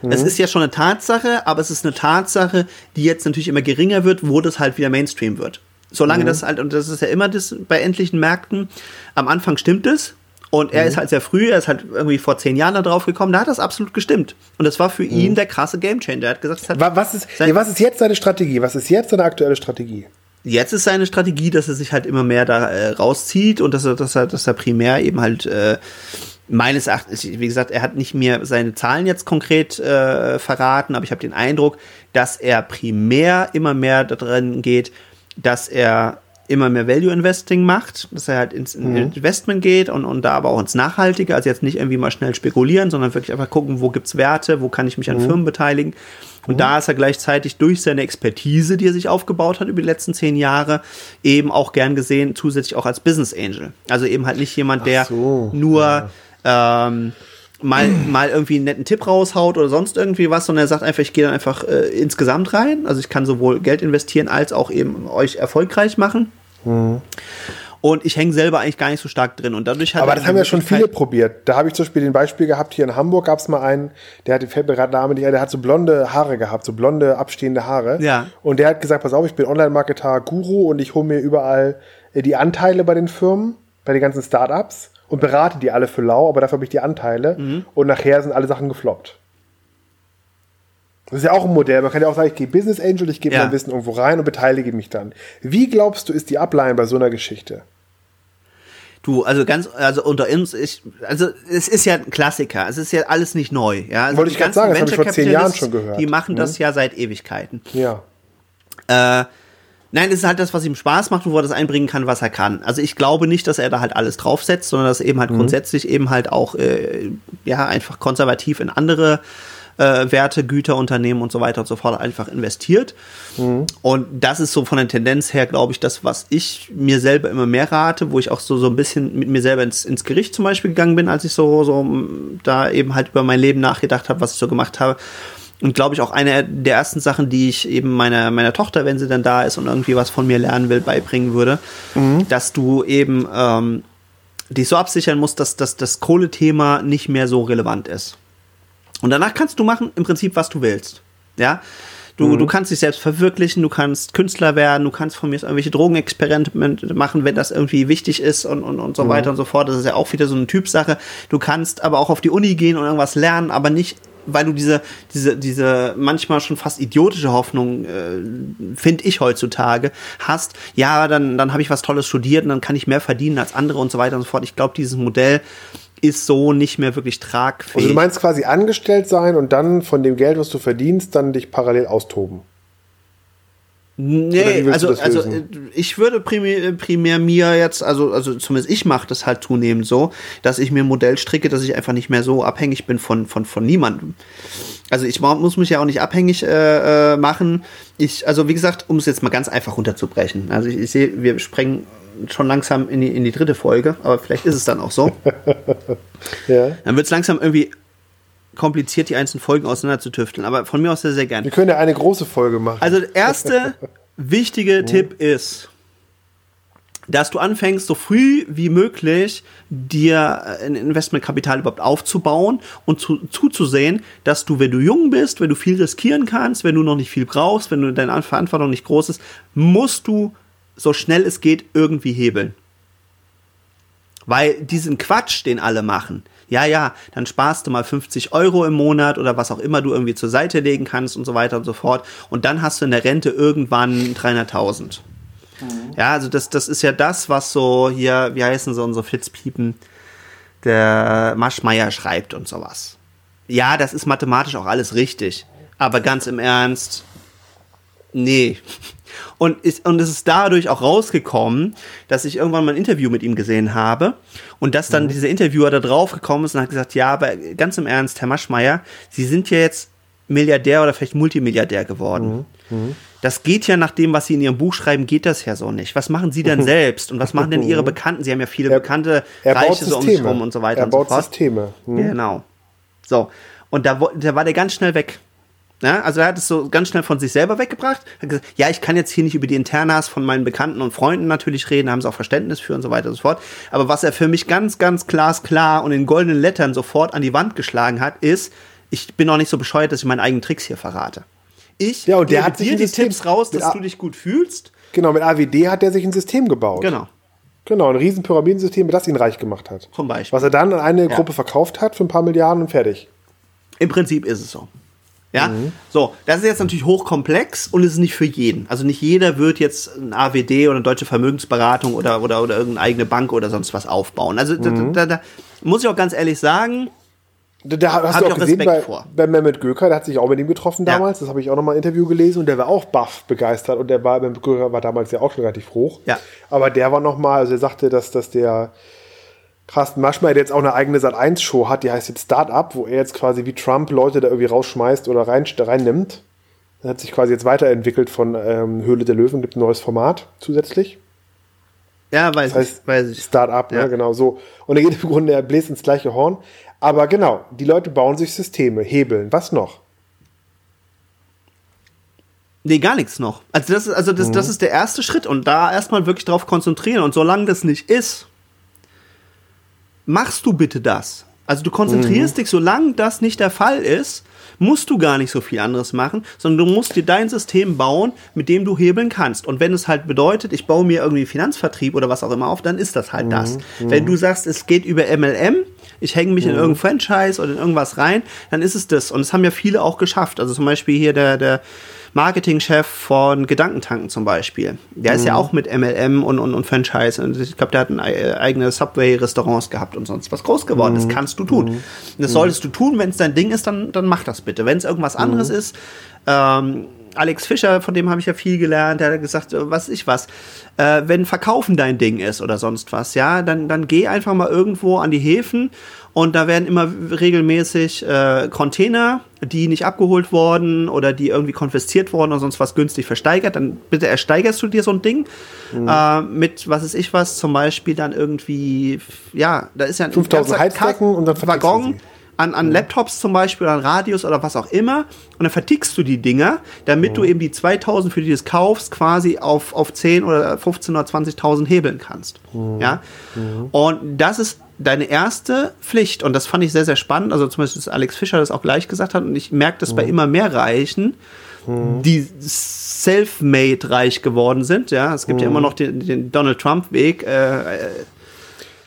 Mhm. Es ist ja schon eine Tatsache, aber es ist eine Tatsache, die jetzt natürlich immer geringer wird, wo das halt wieder Mainstream wird. Solange mhm. das halt, und das ist ja immer das bei endlichen Märkten, am Anfang stimmt es. Und er mhm. ist halt sehr früh, er ist halt irgendwie vor zehn Jahren da drauf gekommen, da hat das absolut gestimmt. Und das war für mhm. ihn der krasse Gamechanger. Er hat gesagt, hat was, ist, nee, was ist jetzt seine Strategie? Was ist jetzt seine aktuelle Strategie? Jetzt ist seine Strategie, dass er sich halt immer mehr da äh, rauszieht und dass er, dass er, dass er primär eben halt äh, meines Erachtens, wie gesagt, er hat nicht mir seine Zahlen jetzt konkret äh, verraten, aber ich habe den Eindruck, dass er primär immer mehr darin geht, dass er immer mehr Value Investing macht, dass er halt ins mhm. Investment geht und, und da aber auch ins Nachhaltige, also jetzt nicht irgendwie mal schnell spekulieren, sondern wirklich einfach gucken, wo gibt's Werte, wo kann ich mich an mhm. Firmen beteiligen. Und mhm. da ist er gleichzeitig durch seine Expertise, die er sich aufgebaut hat über die letzten zehn Jahre, eben auch gern gesehen, zusätzlich auch als Business Angel. Also eben halt nicht jemand, der so, nur ja ähm, mal, mal irgendwie einen netten Tipp raushaut oder sonst irgendwie was, sondern er sagt einfach, ich gehe dann einfach äh, insgesamt rein. Also ich kann sowohl Geld investieren als auch eben euch erfolgreich machen. Mhm. Und ich hänge selber eigentlich gar nicht so stark drin. Und dadurch hat Aber das haben ja schon viele probiert. Da habe ich zum Beispiel den Beispiel gehabt, hier in Hamburg gab es mal einen, der hat, fällt mir gerade Name nicht der hat so blonde Haare gehabt, so blonde, abstehende Haare. Ja. Und der hat gesagt, pass auf, ich bin Online-Marketer Guru und ich hole mir überall äh, die Anteile bei den Firmen, bei den ganzen Startups und berate die alle für lau, aber dafür habe ich die Anteile mhm. und nachher sind alle Sachen gefloppt. Das ist ja auch ein Modell. Man kann ja auch sagen, ich gehe Business Angel, ich gebe ja. mein Wissen irgendwo rein und beteilige mich dann. Wie glaubst du, ist die Upline bei so einer Geschichte? Du, also ganz, also unter uns, ich, also es ist ja ein Klassiker, es ist ja alles nicht neu. Ja? Also Wollte ich gerade sagen, das habe ich vor zehn Jahren schon gehört. Die machen mhm. das ja seit Ewigkeiten. Ja. Äh, Nein, es ist halt das, was ihm Spaß macht und wo er das einbringen kann, was er kann. Also ich glaube nicht, dass er da halt alles draufsetzt, sondern dass er eben halt mhm. grundsätzlich eben halt auch äh, ja einfach konservativ in andere äh, Werte, Güter, Unternehmen und so weiter und so fort einfach investiert. Mhm. Und das ist so von der Tendenz her, glaube ich, das, was ich mir selber immer mehr rate, wo ich auch so, so ein bisschen mit mir selber ins, ins Gericht zum Beispiel gegangen bin, als ich so, so da eben halt über mein Leben nachgedacht habe, was ich so gemacht habe und glaube ich auch eine der ersten Sachen, die ich eben meiner, meiner Tochter, wenn sie dann da ist und irgendwie was von mir lernen will, beibringen würde, mhm. dass du eben ähm, dich so absichern musst, dass, dass das Kohlethema nicht mehr so relevant ist. Und danach kannst du machen im Prinzip, was du willst. Ja. Du, mhm. du kannst dich selbst verwirklichen, du kannst Künstler werden, du kannst von mir irgendwelche Drogenexperimente machen, wenn das irgendwie wichtig ist und, und, und so mhm. weiter und so fort. Das ist ja auch wieder so eine Typsache. Du kannst aber auch auf die Uni gehen und irgendwas lernen, aber nicht weil du diese, diese, diese manchmal schon fast idiotische Hoffnung, äh, finde ich heutzutage, hast, ja, dann, dann habe ich was Tolles studiert und dann kann ich mehr verdienen als andere und so weiter und so fort. Ich glaube, dieses Modell ist so nicht mehr wirklich tragfähig. Also du meinst quasi angestellt sein und dann von dem Geld, was du verdienst, dann dich parallel austoben. Nee, also, also äh, ich würde primär, primär, mir jetzt, also, also zumindest ich mache das halt zunehmend so, dass ich mir ein Modell stricke, dass ich einfach nicht mehr so abhängig bin von, von, von niemandem. Also ich muss mich ja auch nicht abhängig äh, äh, machen. Ich, also wie gesagt, um es jetzt mal ganz einfach runterzubrechen. Also ich, ich sehe, wir sprengen schon langsam in die, in die dritte Folge, aber vielleicht ist es dann auch so. ja. Dann wird es langsam irgendwie kompliziert, die einzelnen Folgen auseinander zu tüfteln, aber von mir aus sehr, sehr gerne. Wir können ja eine große Folge machen. Also der erste wichtige Tipp ist, dass du anfängst, so früh wie möglich dir ein Investmentkapital überhaupt aufzubauen und zu, zuzusehen, dass du, wenn du jung bist, wenn du viel riskieren kannst, wenn du noch nicht viel brauchst, wenn du deine Verantwortung nicht groß ist, musst du so schnell es geht irgendwie hebeln. Weil diesen Quatsch, den alle machen, ja, ja, dann sparst du mal 50 Euro im Monat oder was auch immer du irgendwie zur Seite legen kannst und so weiter und so fort. Und dann hast du in der Rente irgendwann 300.000. Mhm. Ja, also das, das ist ja das, was so hier, wie heißen so unsere Flitzpiepen, der Maschmeier schreibt und sowas. Ja, das ist mathematisch auch alles richtig. Aber ganz im Ernst, nee. Und, ist, und es ist dadurch auch rausgekommen, dass ich irgendwann mal ein Interview mit ihm gesehen habe und dass dann mhm. dieser Interviewer da drauf gekommen ist und hat gesagt, ja, aber ganz im Ernst, Herr Maschmeyer, Sie sind ja jetzt Milliardär oder vielleicht Multimilliardär geworden. Mhm. Mhm. Das geht ja nach dem, was Sie in Ihrem Buch schreiben, geht das ja so nicht. Was machen Sie denn selbst und was machen denn Ihre Bekannten? Sie haben ja viele er, bekannte er Reiche so um sich rum und so weiter er und so fort. Systeme. Mhm. Genau. So. Und da, da war der ganz schnell weg. Ja, also er hat es so ganz schnell von sich selber weggebracht. Er hat gesagt, ja, ich kann jetzt hier nicht über die Internas von meinen Bekannten und Freunden natürlich reden, haben sie auch Verständnis für und so weiter und so fort. Aber was er für mich ganz, ganz glasklar und in goldenen Lettern sofort an die Wand geschlagen hat, ist, ich bin auch nicht so bescheuert, dass ich meine eigenen Tricks hier verrate. Ich ja, und der hat dir die Tipps raus, dass du dich gut fühlst. Genau, mit AWD hat er sich ein System gebaut. Genau. Genau, ein riesen Pyramidensystem, das ihn reich gemacht hat. Zum Beispiel. Was er dann an eine ja. Gruppe verkauft hat für ein paar Milliarden und fertig. Im Prinzip ist es so. Ja, mhm. so, das ist jetzt natürlich hochkomplex und es ist nicht für jeden. Also nicht jeder wird jetzt ein AWD oder eine deutsche Vermögensberatung oder, oder, oder irgendeine eigene Bank oder sonst was aufbauen. Also mhm. da, da, da, muss ich auch ganz ehrlich sagen, da hast du auch, auch gesehen bei, bei Mehmet Göker, der hat sich auch mit ihm getroffen damals. Ja. Das habe ich auch nochmal ein Interview gelesen und der war auch baff begeistert und der war, Mehmet Göker war damals ja auch schon relativ hoch. Ja. Aber der war nochmal, also er sagte, dass, dass der Carsten Maschmeyer, der jetzt auch eine eigene Sat1-Show hat, die heißt jetzt Startup, wo er jetzt quasi wie Trump Leute da irgendwie rausschmeißt oder rein, reinnimmt. Das hat sich quasi jetzt weiterentwickelt von ähm, Höhle der Löwen, gibt ein neues Format zusätzlich. Ja, weiß das heißt, ich. Weiß ich. Startup, ja. ne, genau so. Und er geht im Grunde, er bläst ins gleiche Horn. Aber genau, die Leute bauen sich Systeme, hebeln. Was noch? Nee, gar nichts noch. Also das ist, also das, mhm. das ist der erste Schritt und da erstmal wirklich drauf konzentrieren. Und solange das nicht ist, machst du bitte das. Also du konzentrierst mhm. dich, solange das nicht der Fall ist, musst du gar nicht so viel anderes machen, sondern du musst dir dein System bauen, mit dem du hebeln kannst. Und wenn es halt bedeutet, ich baue mir irgendwie Finanzvertrieb oder was auch immer auf, dann ist das halt mhm. das. Mhm. Wenn du sagst, es geht über MLM, ich hänge mich mhm. in irgendein Franchise oder in irgendwas rein, dann ist es das. Und das haben ja viele auch geschafft. Also zum Beispiel hier der, der Marketingchef von Gedankentanken zum Beispiel. Der mhm. ist ja mhm. auch mit MLM und, und, und Franchise. Und ich glaube, der hat ein eigene Subway-Restaurants gehabt und sonst was groß geworden. Mhm. Das kannst du tun. Mhm. Das solltest du tun. Wenn es dein Ding ist, dann, dann mach das bitte. Wenn es irgendwas anderes mhm. ist, ähm, Alex Fischer, von dem habe ich ja viel gelernt, der hat gesagt, äh, was ich was, äh, wenn Verkaufen dein Ding ist oder sonst was, ja, dann, dann geh einfach mal irgendwo an die Häfen und da werden immer regelmäßig äh, Container, die nicht abgeholt wurden oder die irgendwie konfisziert wurden oder sonst was günstig versteigert. Dann bitte ersteigerst du dir so ein Ding mhm. äh, mit, was ist ich was, zum Beispiel dann irgendwie, ja, da ist ja ein 5000 Heizdecken und dann Waggon an, an mhm. Laptops zum Beispiel, an Radios oder was auch immer. Und dann vertickst du die Dinger, damit mhm. du eben die 2000, für die du es kaufst, quasi auf, auf 10 oder 15 oder 20.000 hebeln kannst. Mhm. Ja. Mhm. Und das ist deine erste Pflicht, und das fand ich sehr, sehr spannend, also zum Beispiel, dass Alex Fischer das auch gleich gesagt hat, und ich merke das mhm. bei immer mehr Reichen, mhm. die self-made reich geworden sind. Ja, es gibt mhm. ja immer noch den, den Donald Trump-Weg. Äh, äh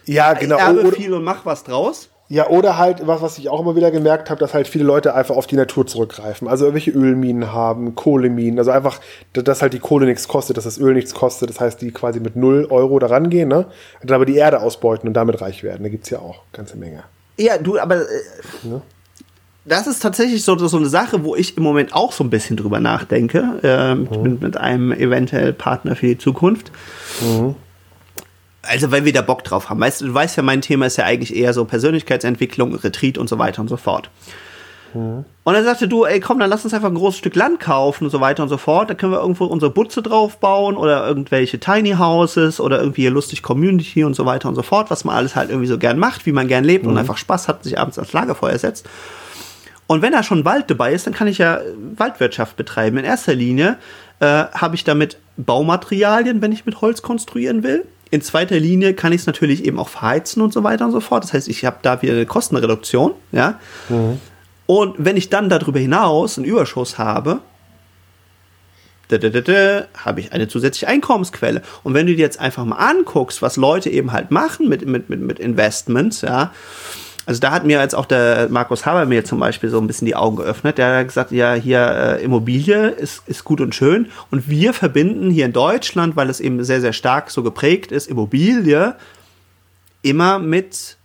ja, genau. Erbe viel und mach was draus. Ja, oder halt, was, was ich auch immer wieder gemerkt habe, dass halt viele Leute einfach auf die Natur zurückgreifen. Also irgendwelche Ölminen haben, Kohleminen, also einfach, dass halt die Kohle nichts kostet, dass das Öl nichts kostet. Das heißt, die quasi mit 0 Euro da rangehen, ne? Und dann aber die Erde ausbeuten und damit reich werden. Da gibt's ja auch ganze Menge. Ja, du, aber äh, ne? das ist tatsächlich so, so eine Sache, wo ich im Moment auch so ein bisschen drüber nachdenke. Äh, mhm. mit, mit einem eventuell Partner für die Zukunft. Mhm also weil wir da Bock drauf haben. Weißt, du weißt ja, mein Thema ist ja eigentlich eher so Persönlichkeitsentwicklung, Retreat und so weiter und so fort. Mhm. Und dann sagte du, ey, komm, dann lass uns einfach ein großes Stück Land kaufen und so weiter und so fort. Da können wir irgendwo unsere Butze drauf bauen oder irgendwelche Tiny Houses oder irgendwie hier lustig Community und so weiter und so fort, was man alles halt irgendwie so gern macht, wie man gern lebt mhm. und einfach Spaß hat, sich abends ans Lagerfeuer setzt. Und wenn da schon Wald dabei ist, dann kann ich ja Waldwirtschaft betreiben. In erster Linie äh, habe ich damit Baumaterialien, wenn ich mit Holz konstruieren will. In zweiter Linie kann ich es natürlich eben auch verheizen und so weiter und so fort. Das heißt, ich habe da wieder eine Kostenreduktion, ja. Mhm. Und wenn ich dann darüber hinaus einen Überschuss habe, habe ich eine zusätzliche Einkommensquelle. Und wenn du dir jetzt einfach mal anguckst, was Leute eben halt machen mit, mit, mit, mit Investments, ja, also da hat mir jetzt auch der Markus Haber mir zum Beispiel so ein bisschen die Augen geöffnet. Der hat gesagt, ja, hier äh, Immobilie ist, ist gut und schön. Und wir verbinden hier in Deutschland, weil es eben sehr, sehr stark so geprägt ist, Immobilie immer mit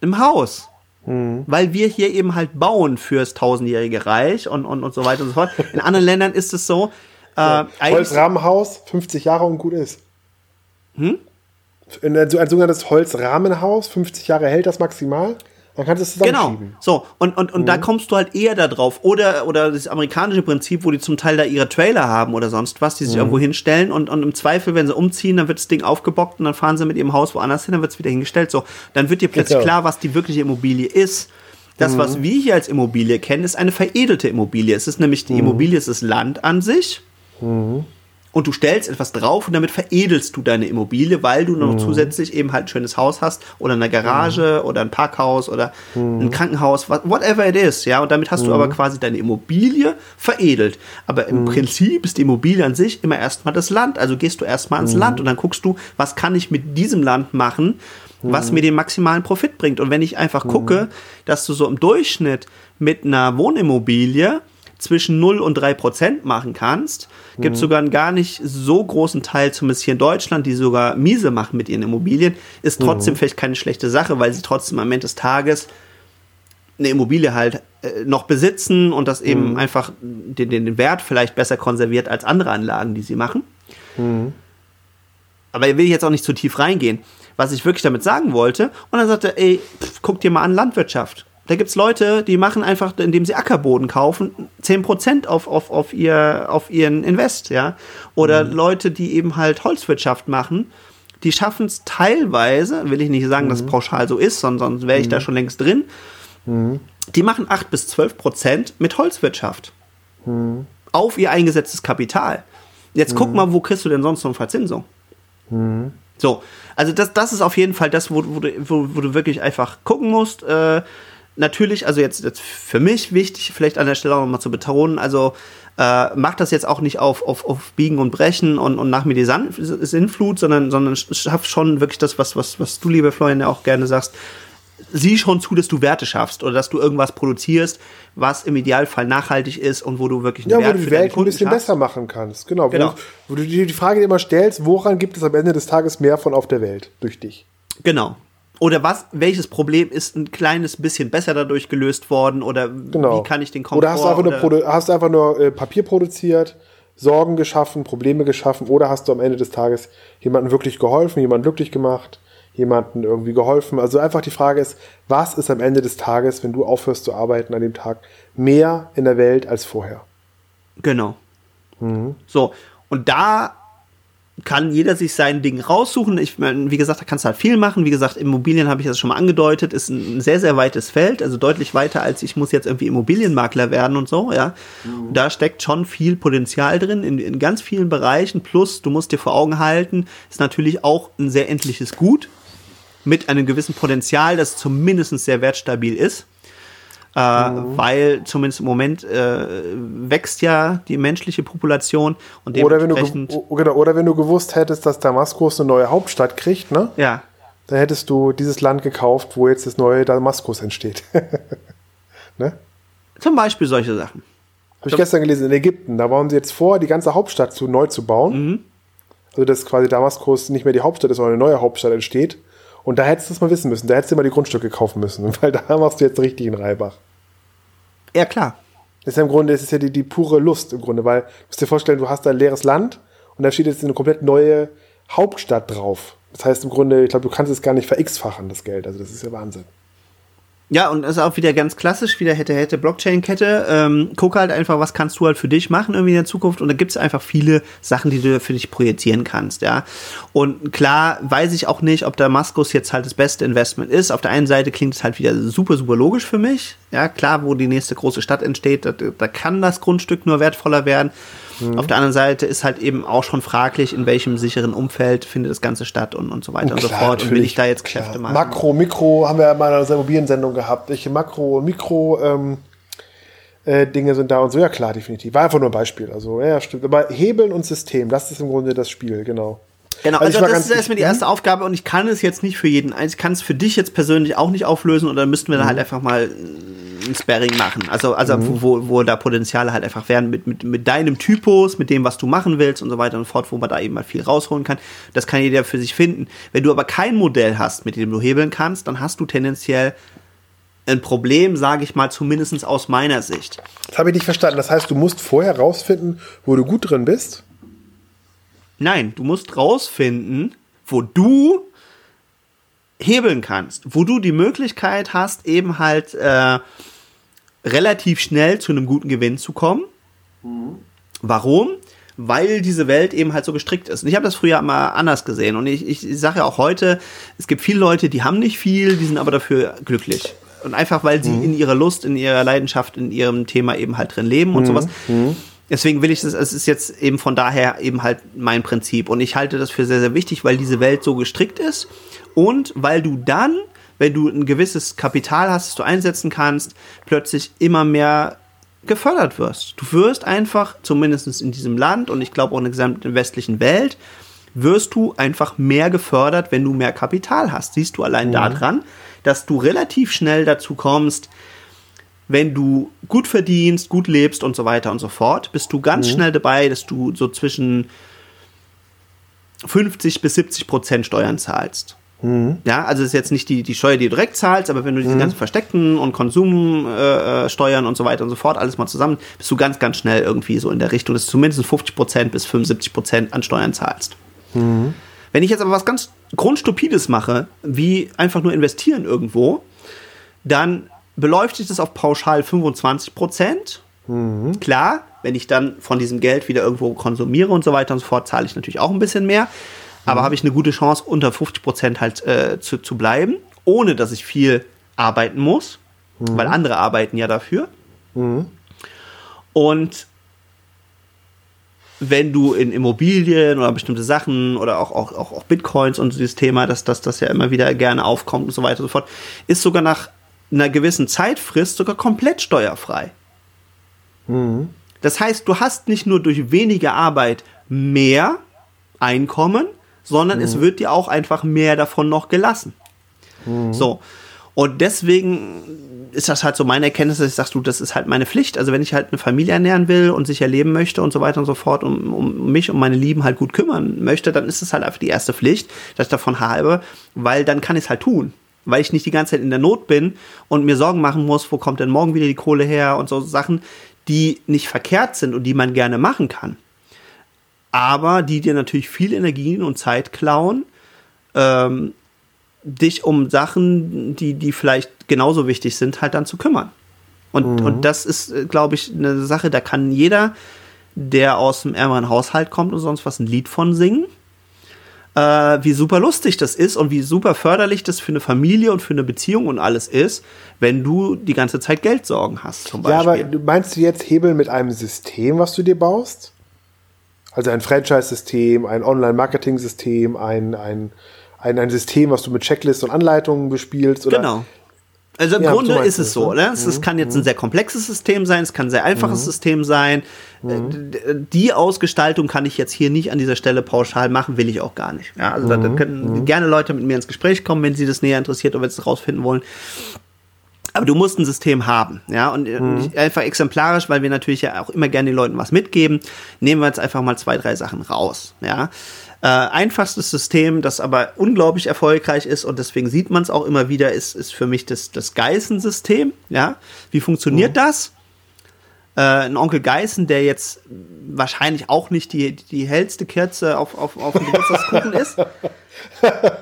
einem Haus. Mhm. Weil wir hier eben halt bauen fürs tausendjährige Reich und, und, und so weiter und so fort. In anderen Ländern ist es so. Äh, Holzrahmenhaus, 50 Jahre und gut ist. Hm? Ein, ein sogenanntes Holzrahmenhaus, 50 Jahre hält das maximal. Dann kannst du es zusammenschieben. Genau. So, und, und, und mhm. da kommst du halt eher da drauf. Oder, oder das amerikanische Prinzip, wo die zum Teil da ihre Trailer haben oder sonst was, die sich mhm. irgendwo hinstellen und, und im Zweifel, wenn sie umziehen, dann wird das Ding aufgebockt und dann fahren sie mit ihrem Haus woanders hin, dann wird es wieder hingestellt. So, dann wird dir plötzlich genau. klar, was die wirkliche Immobilie ist. Das, mhm. was wir hier als Immobilie kennen, ist eine veredelte Immobilie. Es ist nämlich die mhm. Immobilie, es ist Land an sich. Mhm und du stellst etwas drauf und damit veredelst du deine Immobilie, weil du noch mhm. zusätzlich eben halt ein schönes Haus hast oder eine Garage mhm. oder ein Parkhaus oder mhm. ein Krankenhaus, whatever it is, ja, und damit hast du aber mhm. quasi deine Immobilie veredelt. Aber im mhm. Prinzip ist die Immobilie an sich immer erstmal das Land, also gehst du erstmal ans mhm. Land und dann guckst du, was kann ich mit diesem Land machen, was mir den maximalen Profit bringt. Und wenn ich einfach gucke, dass du so im Durchschnitt mit einer Wohnimmobilie zwischen 0 und 3 Prozent machen kannst, gibt es mhm. sogar einen gar nicht so großen Teil, zumindest hier in Deutschland, die sogar miese machen mit ihren Immobilien, ist trotzdem mhm. vielleicht keine schlechte Sache, weil sie trotzdem am Ende des Tages eine Immobilie halt äh, noch besitzen und das eben mhm. einfach den, den Wert vielleicht besser konserviert als andere Anlagen, die sie machen. Mhm. Aber will ich jetzt auch nicht zu tief reingehen. Was ich wirklich damit sagen wollte, und dann sagte, ey, pff, guck dir mal an Landwirtschaft. Da gibt es Leute, die machen einfach, indem sie Ackerboden kaufen, 10% auf, auf, auf, ihr, auf ihren Invest, ja. Oder mhm. Leute, die eben halt Holzwirtschaft machen, die schaffen es teilweise, will ich nicht sagen, mhm. dass es pauschal so ist, sondern sonst wäre ich mhm. da schon längst drin. Mhm. Die machen 8 bis 12% mit Holzwirtschaft. Mhm. Auf ihr eingesetztes Kapital. Jetzt guck mhm. mal, wo kriegst du denn sonst noch Verzinsung? So, also das, das ist auf jeden Fall das, wo, wo, du, wo, wo du wirklich einfach gucken musst. Äh, natürlich, also jetzt, jetzt für mich wichtig, vielleicht an der Stelle auch nochmal zu betonen, also äh, macht das jetzt auch nicht auf, auf, auf Biegen und Brechen und, und nach mir die Sinnflut, sondern, sondern schafft schon wirklich das, was, was, was du, liebe Florian, ja auch gerne sagst, sieh schon zu, dass du Werte schaffst oder dass du irgendwas produzierst, was im Idealfall nachhaltig ist und wo du wirklich einen ja, Wert wo du die Welt ein bisschen schaffst. besser machen kannst. Genau. genau. Wo, wo, du dir die Frage immer stellst, woran gibt es am Ende des Tages mehr von auf der Welt durch dich? Genau. Oder was, welches Problem ist ein kleines bisschen besser dadurch gelöst worden oder genau. wie kann ich den Komfort Oder hast du einfach nur, hast du einfach nur äh, Papier produziert, Sorgen geschaffen, Probleme geschaffen oder hast du am Ende des Tages jemandem wirklich geholfen, jemanden glücklich gemacht? jemandem irgendwie geholfen. Also einfach die Frage ist, was ist am Ende des Tages, wenn du aufhörst zu arbeiten an dem Tag, mehr in der Welt als vorher? Genau. Mhm. So, und da kann jeder sich sein Ding raussuchen. Ich meine, wie gesagt, da kannst du halt viel machen. Wie gesagt, Immobilien habe ich das schon mal angedeutet, ist ein sehr, sehr weites Feld, also deutlich weiter als ich muss jetzt irgendwie Immobilienmakler werden und so, ja. Mhm. Da steckt schon viel Potenzial drin in, in ganz vielen Bereichen. Plus, du musst dir vor Augen halten, ist natürlich auch ein sehr endliches Gut mit einem gewissen Potenzial, das zumindest sehr wertstabil ist. Äh, mhm. Weil zumindest im Moment äh, wächst ja die menschliche Population und dementsprechend. Oder wenn, du, genau, oder wenn du gewusst hättest, dass Damaskus eine neue Hauptstadt kriegt, ne? Ja. Dann hättest du dieses Land gekauft, wo jetzt das neue Damaskus entsteht. ne? Zum Beispiel solche Sachen. Habe ich gestern gelesen, in Ägypten, da bauen sie jetzt vor, die ganze Hauptstadt zu neu zu bauen. Mhm. Also dass quasi Damaskus nicht mehr die Hauptstadt ist, sondern eine neue Hauptstadt entsteht. Und da hättest du es mal wissen müssen. Da hättest du mal die Grundstücke kaufen müssen, weil da machst du jetzt richtig einen Reibach. Ja, klar. Das ist ja im Grunde, das ist ja die, die pure Lust im Grunde, weil du musst dir vorstellen, du hast da ein leeres Land und da steht jetzt eine komplett neue Hauptstadt drauf. Das heißt im Grunde, ich glaube, du kannst es gar nicht ver-x-fachen, das Geld. Also das ist ja Wahnsinn. Ja, und das ist auch wieder ganz klassisch, wieder hätte, hätte Blockchain-Kette. Ähm, guck halt einfach, was kannst du halt für dich machen irgendwie in der Zukunft. Und da gibt es einfach viele Sachen, die du für dich projizieren kannst, ja. Und klar weiß ich auch nicht, ob Damaskus jetzt halt das beste Investment ist. Auf der einen Seite klingt es halt wieder super, super logisch für mich. Ja, klar, wo die nächste große Stadt entsteht, da, da kann das Grundstück nur wertvoller werden. Mhm. Auf der anderen Seite ist halt eben auch schon fraglich, in welchem sicheren Umfeld findet das Ganze statt und, und so weiter und, und so fort. Und will ich da jetzt Kräfte machen? Makro, Mikro haben wir ja mal in einer Immobiliensendung gehabt. Welche Makro und Mikro ähm, äh, Dinge sind da und so. Ja klar, definitiv. War einfach nur ein Beispiel. Also ja, stimmt. Aber Hebeln und System, das ist im Grunde das Spiel, genau. Genau, also, also das ist erstmal die erste Aufgabe und ich kann es jetzt nicht für jeden, ich kann es für dich jetzt persönlich auch nicht auflösen oder müssten wir da halt mhm. einfach mal ein Sparring machen. Also, also mhm. wo, wo da Potenziale halt einfach werden mit, mit, mit deinem Typus, mit dem, was du machen willst und so weiter und fort, wo man da eben mal viel rausholen kann. Das kann jeder für sich finden. Wenn du aber kein Modell hast, mit dem du hebeln kannst, dann hast du tendenziell ein Problem, sage ich mal, zumindest aus meiner Sicht. Das habe ich nicht verstanden. Das heißt, du musst vorher rausfinden, wo du gut drin bist? Nein, du musst rausfinden, wo du hebeln kannst, wo du die Möglichkeit hast, eben halt äh, relativ schnell zu einem guten Gewinn zu kommen. Mhm. Warum? Weil diese Welt eben halt so gestrickt ist. Und ich habe das früher mal anders gesehen. Und ich, ich sage ja auch heute, es gibt viele Leute, die haben nicht viel, die sind aber dafür glücklich. Und einfach, weil sie mhm. in ihrer Lust, in ihrer Leidenschaft, in ihrem Thema eben halt drin leben und mhm. sowas. Deswegen will ich das, es ist jetzt eben von daher eben halt mein Prinzip. Und ich halte das für sehr, sehr wichtig, weil diese Welt so gestrickt ist und weil du dann, wenn du ein gewisses Kapital hast, das du einsetzen kannst, plötzlich immer mehr gefördert wirst. Du wirst einfach, zumindest in diesem Land und ich glaube auch in der gesamten westlichen Welt, wirst du einfach mehr gefördert, wenn du mehr Kapital hast. Siehst du allein mhm. daran, dass du relativ schnell dazu kommst, wenn du gut verdienst, gut lebst und so weiter und so fort, bist du ganz mhm. schnell dabei, dass du so zwischen 50 bis 70 Prozent Steuern zahlst. Mhm. Ja, also ist jetzt nicht die, die Steuer, die du direkt zahlst, aber wenn du diese mhm. ganzen versteckten und Konsumsteuern äh, und so weiter und so fort alles mal zusammen, bist du ganz, ganz schnell irgendwie so in der Richtung, dass du zumindest 50 Prozent bis 75 Prozent an Steuern zahlst. Mhm. Wenn ich jetzt aber was ganz Grundstupides mache, wie einfach nur investieren irgendwo, dann beläuft sich das auf pauschal 25 Prozent. Mhm. Klar, wenn ich dann von diesem Geld wieder irgendwo konsumiere und so weiter und so fort, zahle ich natürlich auch ein bisschen mehr. Aber mhm. habe ich eine gute Chance, unter 50 Prozent halt äh, zu, zu bleiben, ohne dass ich viel arbeiten muss, mhm. weil andere arbeiten ja dafür. Und wenn du in Immobilien oder bestimmte Sachen oder auch, auch, auch, Bitcoins und dieses Thema, dass das ja immer wieder gerne aufkommt und so weiter und so fort, ist sogar nach einer gewissen Zeitfrist sogar komplett steuerfrei. Mhm. Das heißt, du hast nicht nur durch weniger Arbeit mehr Einkommen, sondern mhm. es wird dir auch einfach mehr davon noch gelassen. Mhm. So. Und deswegen ist das halt so meine Erkenntnis, dass ich sage, du, das ist halt meine Pflicht. Also wenn ich halt eine Familie ernähren will und sicher leben möchte und so weiter und so fort, um, um mich und meine Lieben halt gut kümmern möchte, dann ist es halt einfach die erste Pflicht, dass ich davon habe, weil dann kann ich es halt tun weil ich nicht die ganze Zeit in der Not bin und mir Sorgen machen muss, wo kommt denn morgen wieder die Kohle her und so Sachen, die nicht verkehrt sind und die man gerne machen kann. Aber die dir natürlich viel Energien und Zeit klauen, ähm, dich um Sachen, die, die vielleicht genauso wichtig sind, halt dann zu kümmern. Und, mhm. und das ist, äh, glaube ich, eine Sache, da kann jeder, der aus dem ärmeren Haushalt kommt und sonst was, ein Lied von singen äh, wie super lustig das ist und wie super förderlich das für eine Familie und für eine Beziehung und alles ist, wenn du die ganze Zeit Geldsorgen hast. Zum Beispiel. Ja, aber du meinst du jetzt Hebeln mit einem System, was du dir baust? Also ein Franchise-System, ein Online-Marketing-System, ein, ein, ein, ein System, was du mit Checklists und Anleitungen bespielst? Oder genau. Also im ja, Grunde ist es so, ne? Es, mhm. kann jetzt ein mhm. sehr komplexes System sein, es kann ein sehr einfaches mhm. System sein. Mhm. Die Ausgestaltung kann ich jetzt hier nicht an dieser Stelle pauschal machen, will ich auch gar nicht. Ja, also da, da mhm. können mhm. gerne Leute mit mir ins Gespräch kommen, wenn sie das näher interessiert oder wenn sie es rausfinden wollen. Aber du musst ein System haben, ja, und mhm. einfach exemplarisch, weil wir natürlich ja auch immer gerne den Leuten was mitgeben, nehmen wir jetzt einfach mal zwei, drei Sachen raus, ja. Äh, einfachstes System, das aber unglaublich erfolgreich ist und deswegen sieht man es auch immer wieder, ist, ist für mich das, das Geißen-System. Ja? Wie funktioniert mhm. das? Äh, ein Onkel Geißen, der jetzt wahrscheinlich auch nicht die, die hellste Kerze auf, auf, auf dem Geburtstagskuchen ist,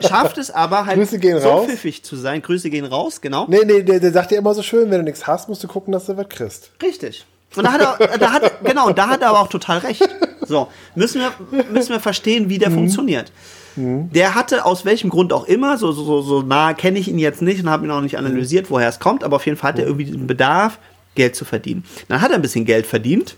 schafft es aber halt so raus. pfiffig zu sein. Grüße gehen raus, genau. Nee, nee, der, der sagt dir immer so schön, wenn du nichts hast, musst du gucken, dass du was kriegst. Richtig. Und da hat er, da hat, genau, da hat er aber auch total recht. So, müssen wir, müssen wir verstehen, wie der mhm. funktioniert. Mhm. Der hatte aus welchem Grund auch immer, so, so, so nah kenne ich ihn jetzt nicht und habe ihn auch nicht analysiert, woher es kommt, aber auf jeden Fall hat er irgendwie diesen Bedarf, Geld zu verdienen. Dann hat er ein bisschen Geld verdient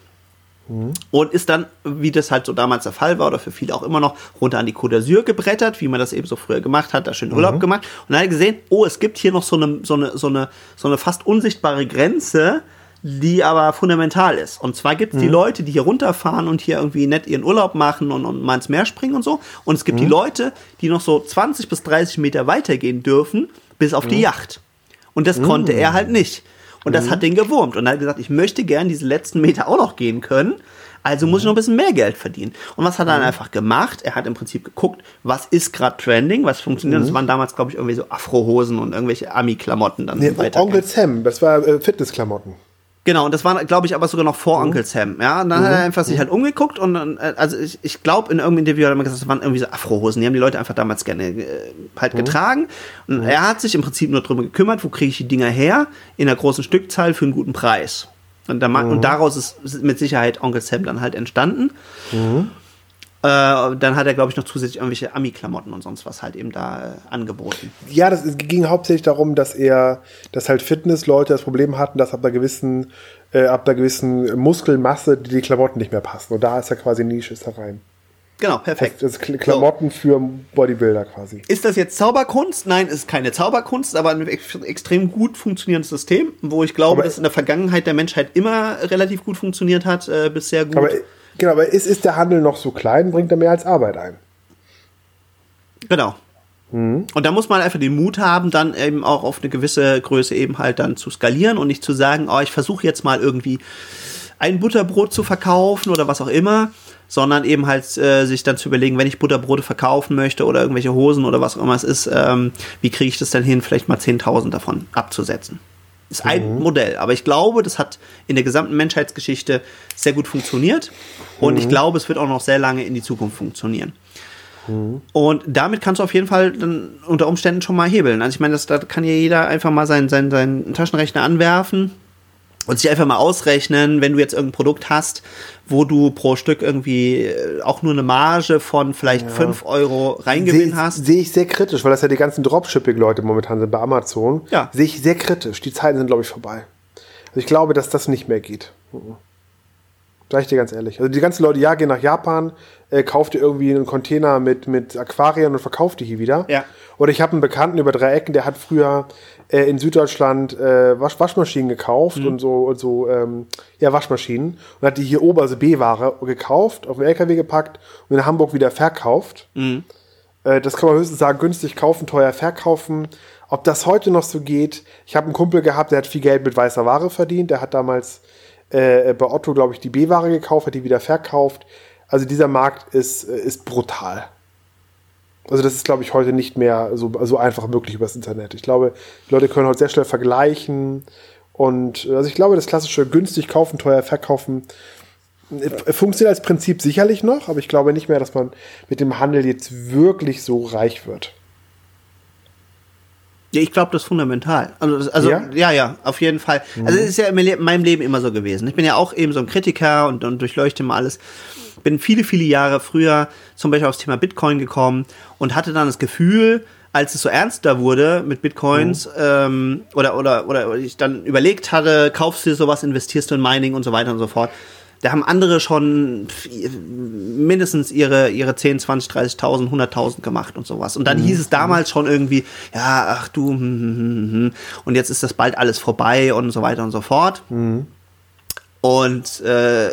mhm. und ist dann, wie das halt so damals der Fall war oder für viele auch immer noch, runter an die Côte d'Azur gebrettert, wie man das eben so früher gemacht hat, da schön Urlaub mhm. gemacht und dann hat er gesehen, oh, es gibt hier noch so eine, so eine, so eine, so eine fast unsichtbare Grenze, die aber fundamental ist. Und zwar gibt es mhm. die Leute, die hier runterfahren und hier irgendwie nett ihren Urlaub machen und, und mal ins Meer springen und so. Und es gibt mhm. die Leute, die noch so 20 bis 30 Meter weitergehen dürfen, bis auf mhm. die Yacht. Und das konnte er halt nicht. Und das mhm. hat den gewurmt. Und er hat gesagt, ich möchte gern diese letzten Meter auch noch gehen können. Also muss ich noch ein bisschen mehr Geld verdienen. Und was hat er dann mhm. einfach gemacht? Er hat im Prinzip geguckt, was ist gerade trending, was funktioniert. Mhm. Das waren damals, glaube ich, irgendwie so Afrohosen und irgendwelche Ami-Klamotten dann nee, weiter. Onkel Sam, das war äh, Fitnessklamotten. Genau, und das war, glaube ich, aber sogar noch vor mhm. Onkel Sam. Ja, und dann mhm. hat er mhm. einfach sich halt umgeguckt und dann, äh, also ich, ich glaube, in irgendeinem Interview hat er mal gesagt, das waren irgendwie so Afrohosen. Die haben die Leute einfach damals gerne äh, halt mhm. getragen. Und mhm. er hat sich im Prinzip nur darum gekümmert, wo kriege ich die Dinger her, in einer großen Stückzahl für einen guten Preis. Und, da, und mhm. daraus ist mit Sicherheit Onkel Sam dann halt entstanden. Mhm. Äh, dann hat er, glaube ich, noch zusätzlich irgendwelche Ami-Klamotten und sonst was halt eben da äh, angeboten. Ja, das ging hauptsächlich darum, dass er, dass halt Fitnessleute das Problem hatten, dass ab einer gewissen, äh, ab einer gewissen Muskelmasse die, die Klamotten nicht mehr passen. Und da ist er quasi Nische ist da rein. Genau, perfekt. Das, das Klamotten so. für Bodybuilder quasi. Ist das jetzt Zauberkunst? Nein, ist keine Zauberkunst, aber ein extrem gut funktionierendes System, wo ich glaube, aber dass in der Vergangenheit der Menschheit immer relativ gut funktioniert hat, äh, bisher gut. Genau, aber ist, ist der Handel noch so klein, bringt er mehr als Arbeit ein. Genau. Mhm. Und da muss man einfach den Mut haben, dann eben auch auf eine gewisse Größe eben halt dann zu skalieren und nicht zu sagen, oh, ich versuche jetzt mal irgendwie ein Butterbrot zu verkaufen oder was auch immer, sondern eben halt äh, sich dann zu überlegen, wenn ich Butterbrote verkaufen möchte oder irgendwelche Hosen oder was auch immer es ist, ähm, wie kriege ich das denn hin, vielleicht mal 10.000 davon abzusetzen. Ist ein mhm. Modell, aber ich glaube, das hat in der gesamten Menschheitsgeschichte sehr gut funktioniert und mhm. ich glaube, es wird auch noch sehr lange in die Zukunft funktionieren. Mhm. Und damit kannst du auf jeden Fall dann unter Umständen schon mal hebeln. Also ich meine, das, da kann ja jeder einfach mal seinen, seinen, seinen Taschenrechner anwerfen und sich einfach mal ausrechnen, wenn du jetzt irgendein Produkt hast, wo du pro Stück irgendwie äh, auch nur eine Marge von vielleicht ja. 5 Euro Reingewinn hast. Sehe ich sehr kritisch, weil das ja die ganzen Dropshipping-Leute momentan sind bei Amazon. Ja. Sehe ich sehr kritisch. Die Zeiten sind, glaube ich, vorbei. Also ich glaube, dass das nicht mehr geht. Mhm. Sag ich dir ganz ehrlich. Also die ganzen Leute, ja, gehen nach Japan, äh, kauft ihr irgendwie einen Container mit, mit Aquarien und verkauft die hier wieder. Ja. Oder ich habe einen Bekannten über drei Ecken, der hat früher äh, in Süddeutschland äh, Wasch Waschmaschinen gekauft mhm. und so, und so ähm, ja, Waschmaschinen und hat die hier Oberse B-Ware gekauft, auf den LKW gepackt und in Hamburg wieder verkauft. Mhm. Äh, das kann man höchstens sagen, günstig kaufen, teuer verkaufen. Ob das heute noch so geht, ich habe einen Kumpel gehabt, der hat viel Geld mit weißer Ware verdient, der hat damals äh, bei Otto, glaube ich, die B-Ware gekauft, hat die wieder verkauft. Also dieser Markt ist, äh, ist brutal. Also das ist, glaube ich, heute nicht mehr so, so einfach möglich übers Internet. Ich glaube, die Leute können heute sehr schnell vergleichen. Und also ich glaube, das klassische günstig kaufen, teuer verkaufen äh, funktioniert als Prinzip sicherlich noch, aber ich glaube nicht mehr, dass man mit dem Handel jetzt wirklich so reich wird. Ja, ich glaube, das ist fundamental. Also, also ja? ja, ja, auf jeden Fall. Mhm. Also, es ist ja in meinem Leben immer so gewesen. Ich bin ja auch eben so ein Kritiker und, und durchleuchte mal alles. Bin viele, viele Jahre früher zum Beispiel aufs Thema Bitcoin gekommen und hatte dann das Gefühl, als es so ernster wurde mit Bitcoins mhm. ähm, oder, oder, oder ich dann überlegt hatte, kaufst du dir sowas, investierst du in Mining und so weiter und so fort, da haben andere schon mindestens ihre, ihre 10, 20, 30.000, 100.000 gemacht und sowas. Und dann mhm. hieß es damals schon irgendwie, ja, ach du, hm, hm, hm, hm, und jetzt ist das bald alles vorbei und so weiter und so fort. Mhm. Und äh,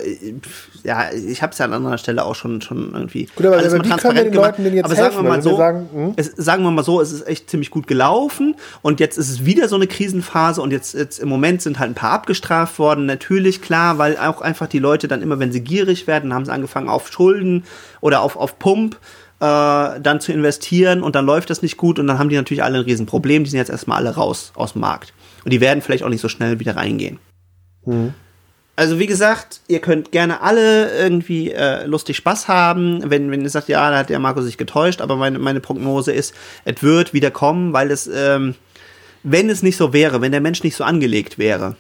ja, ich habe es ja an anderer Stelle auch schon, schon irgendwie gut, aber, alles aber mal transparent gemacht. aber sagen wir mal so, sagen, hm? es, sagen wir mal so, es ist echt ziemlich gut gelaufen und jetzt ist es wieder so eine Krisenphase und jetzt, jetzt im Moment sind halt ein paar abgestraft worden. Natürlich klar, weil auch einfach die Leute dann immer, wenn sie gierig werden, haben sie angefangen auf Schulden oder auf auf Pump äh, dann zu investieren und dann läuft das nicht gut und dann haben die natürlich alle ein Riesenproblem. Die sind jetzt erstmal alle raus aus dem Markt und die werden vielleicht auch nicht so schnell wieder reingehen. Mhm also wie gesagt, ihr könnt gerne alle irgendwie äh, lustig Spaß haben, wenn, wenn ihr sagt, ja, da hat der Marco sich getäuscht, aber meine, meine Prognose ist, es wird wieder kommen, weil es, ähm, wenn es nicht so wäre, wenn der Mensch nicht so angelegt wäre,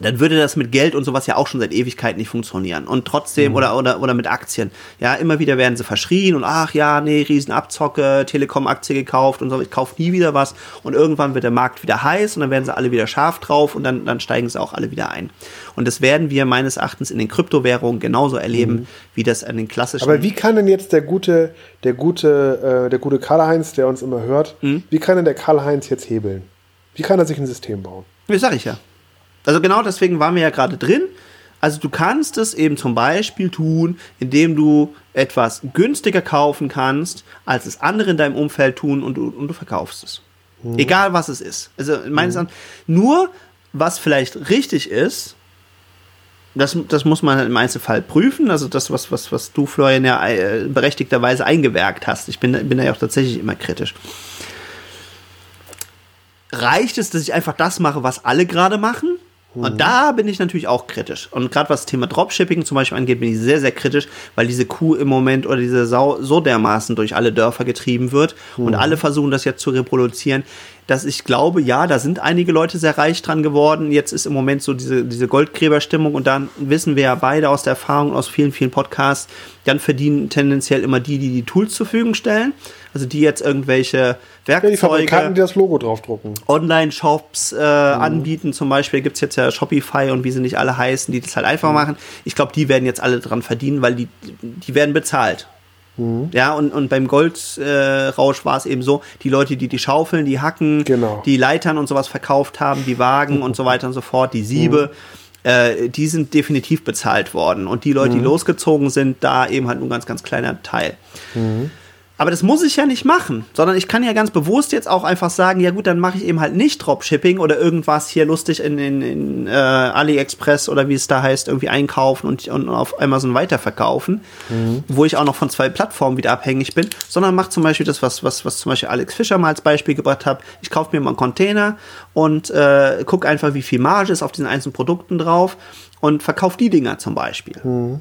dann würde das mit Geld und sowas ja auch schon seit Ewigkeit nicht funktionieren. Und trotzdem, mhm. oder, oder, oder mit Aktien. Ja, immer wieder werden sie verschrien und ach ja, nee, Riesenabzocke, Telekom-Aktie gekauft und so, ich kaufe nie wieder was. Und irgendwann wird der Markt wieder heiß und dann werden sie alle wieder scharf drauf und dann, dann steigen sie auch alle wieder ein. Und das werden wir meines Erachtens in den Kryptowährungen genauso erleben, mhm. wie das an den klassischen. Aber wie kann denn jetzt der gute, der gute, äh, der gute Karl-Heinz, der uns immer hört, mhm. wie kann denn der Karl-Heinz jetzt hebeln? Wie kann er sich ein System bauen? Das sag ich ja. Also genau deswegen waren wir ja gerade drin. Also du kannst es eben zum Beispiel tun, indem du etwas günstiger kaufen kannst, als es andere in deinem Umfeld tun und du, und du verkaufst es. Mhm. Egal was es ist. Also meines mhm. Erachtens, nur was vielleicht richtig ist, das, das muss man halt im Einzelfall prüfen. Also das, was, was, was du, Florian, ja äh, berechtigterweise eingewerkt hast. Ich bin, bin da ja auch tatsächlich immer kritisch reicht es, dass ich einfach das mache, was alle gerade machen? Und da bin ich natürlich auch kritisch. Und gerade was das Thema Dropshipping zum Beispiel angeht, bin ich sehr, sehr kritisch, weil diese Kuh im Moment oder diese Sau so dermaßen durch alle Dörfer getrieben wird mhm. und alle versuchen das jetzt zu reproduzieren dass ich glaube, ja, da sind einige Leute sehr reich dran geworden. Jetzt ist im Moment so diese, diese Goldgräberstimmung und dann wissen wir ja beide aus der Erfahrung aus vielen, vielen Podcasts, dann verdienen tendenziell immer die, die die Tools zur Verfügung stellen. Also die jetzt irgendwelche Werkzeuge, ja, die, die das Logo draufdrucken. Online-Shops äh, mhm. anbieten. Zum Beispiel gibt es jetzt ja Shopify und wie sie nicht alle heißen, die das halt einfach mhm. machen. Ich glaube, die werden jetzt alle dran verdienen, weil die, die werden bezahlt. Mhm. Ja, und, und beim Goldrausch äh, war es eben so, die Leute, die die Schaufeln, die Hacken, genau. die Leitern und sowas verkauft haben, die Wagen und so weiter und so fort, die Siebe, mhm. äh, die sind definitiv bezahlt worden. Und die Leute, die mhm. losgezogen sind, da eben halt nur ein ganz, ganz kleiner Teil. Mhm. Aber das muss ich ja nicht machen, sondern ich kann ja ganz bewusst jetzt auch einfach sagen, ja gut, dann mache ich eben halt nicht Dropshipping oder irgendwas hier lustig in, in, in äh, AliExpress oder wie es da heißt, irgendwie einkaufen und, und auf Amazon weiterverkaufen, mhm. wo ich auch noch von zwei Plattformen wieder abhängig bin, sondern mache zum Beispiel das, was, was, was zum Beispiel Alex Fischer mal als Beispiel gebracht hat. Ich kaufe mir mal einen Container und äh, gucke einfach, wie viel Marge ist auf diesen einzelnen Produkten drauf und verkaufe die Dinger zum Beispiel. Mhm.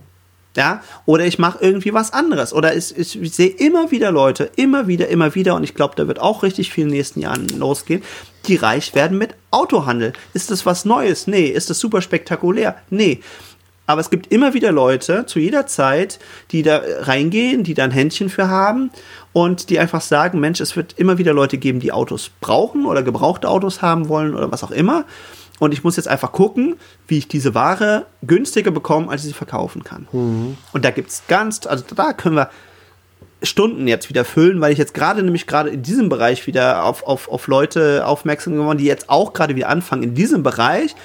Ja, oder ich mache irgendwie was anderes. Oder ich, ich, sehe immer wieder Leute, immer wieder, immer wieder, und ich glaube, da wird auch richtig viel in den nächsten Jahren losgehen, die reich werden mit Autohandel. Ist das was Neues? Nee. Ist das super spektakulär? Nee. Aber es gibt immer wieder Leute zu jeder Zeit, die da reingehen, die da ein Händchen für haben und die einfach sagen, Mensch, es wird immer wieder Leute geben, die Autos brauchen oder gebrauchte Autos haben wollen oder was auch immer. Und ich muss jetzt einfach gucken, wie ich diese Ware günstiger bekomme, als ich sie verkaufen kann. Mhm. Und da gibt es ganz, also da können wir Stunden jetzt wieder füllen, weil ich jetzt gerade nämlich gerade in diesem Bereich wieder auf, auf, auf Leute aufmerksam geworden, die jetzt auch gerade wieder anfangen, in diesem Bereich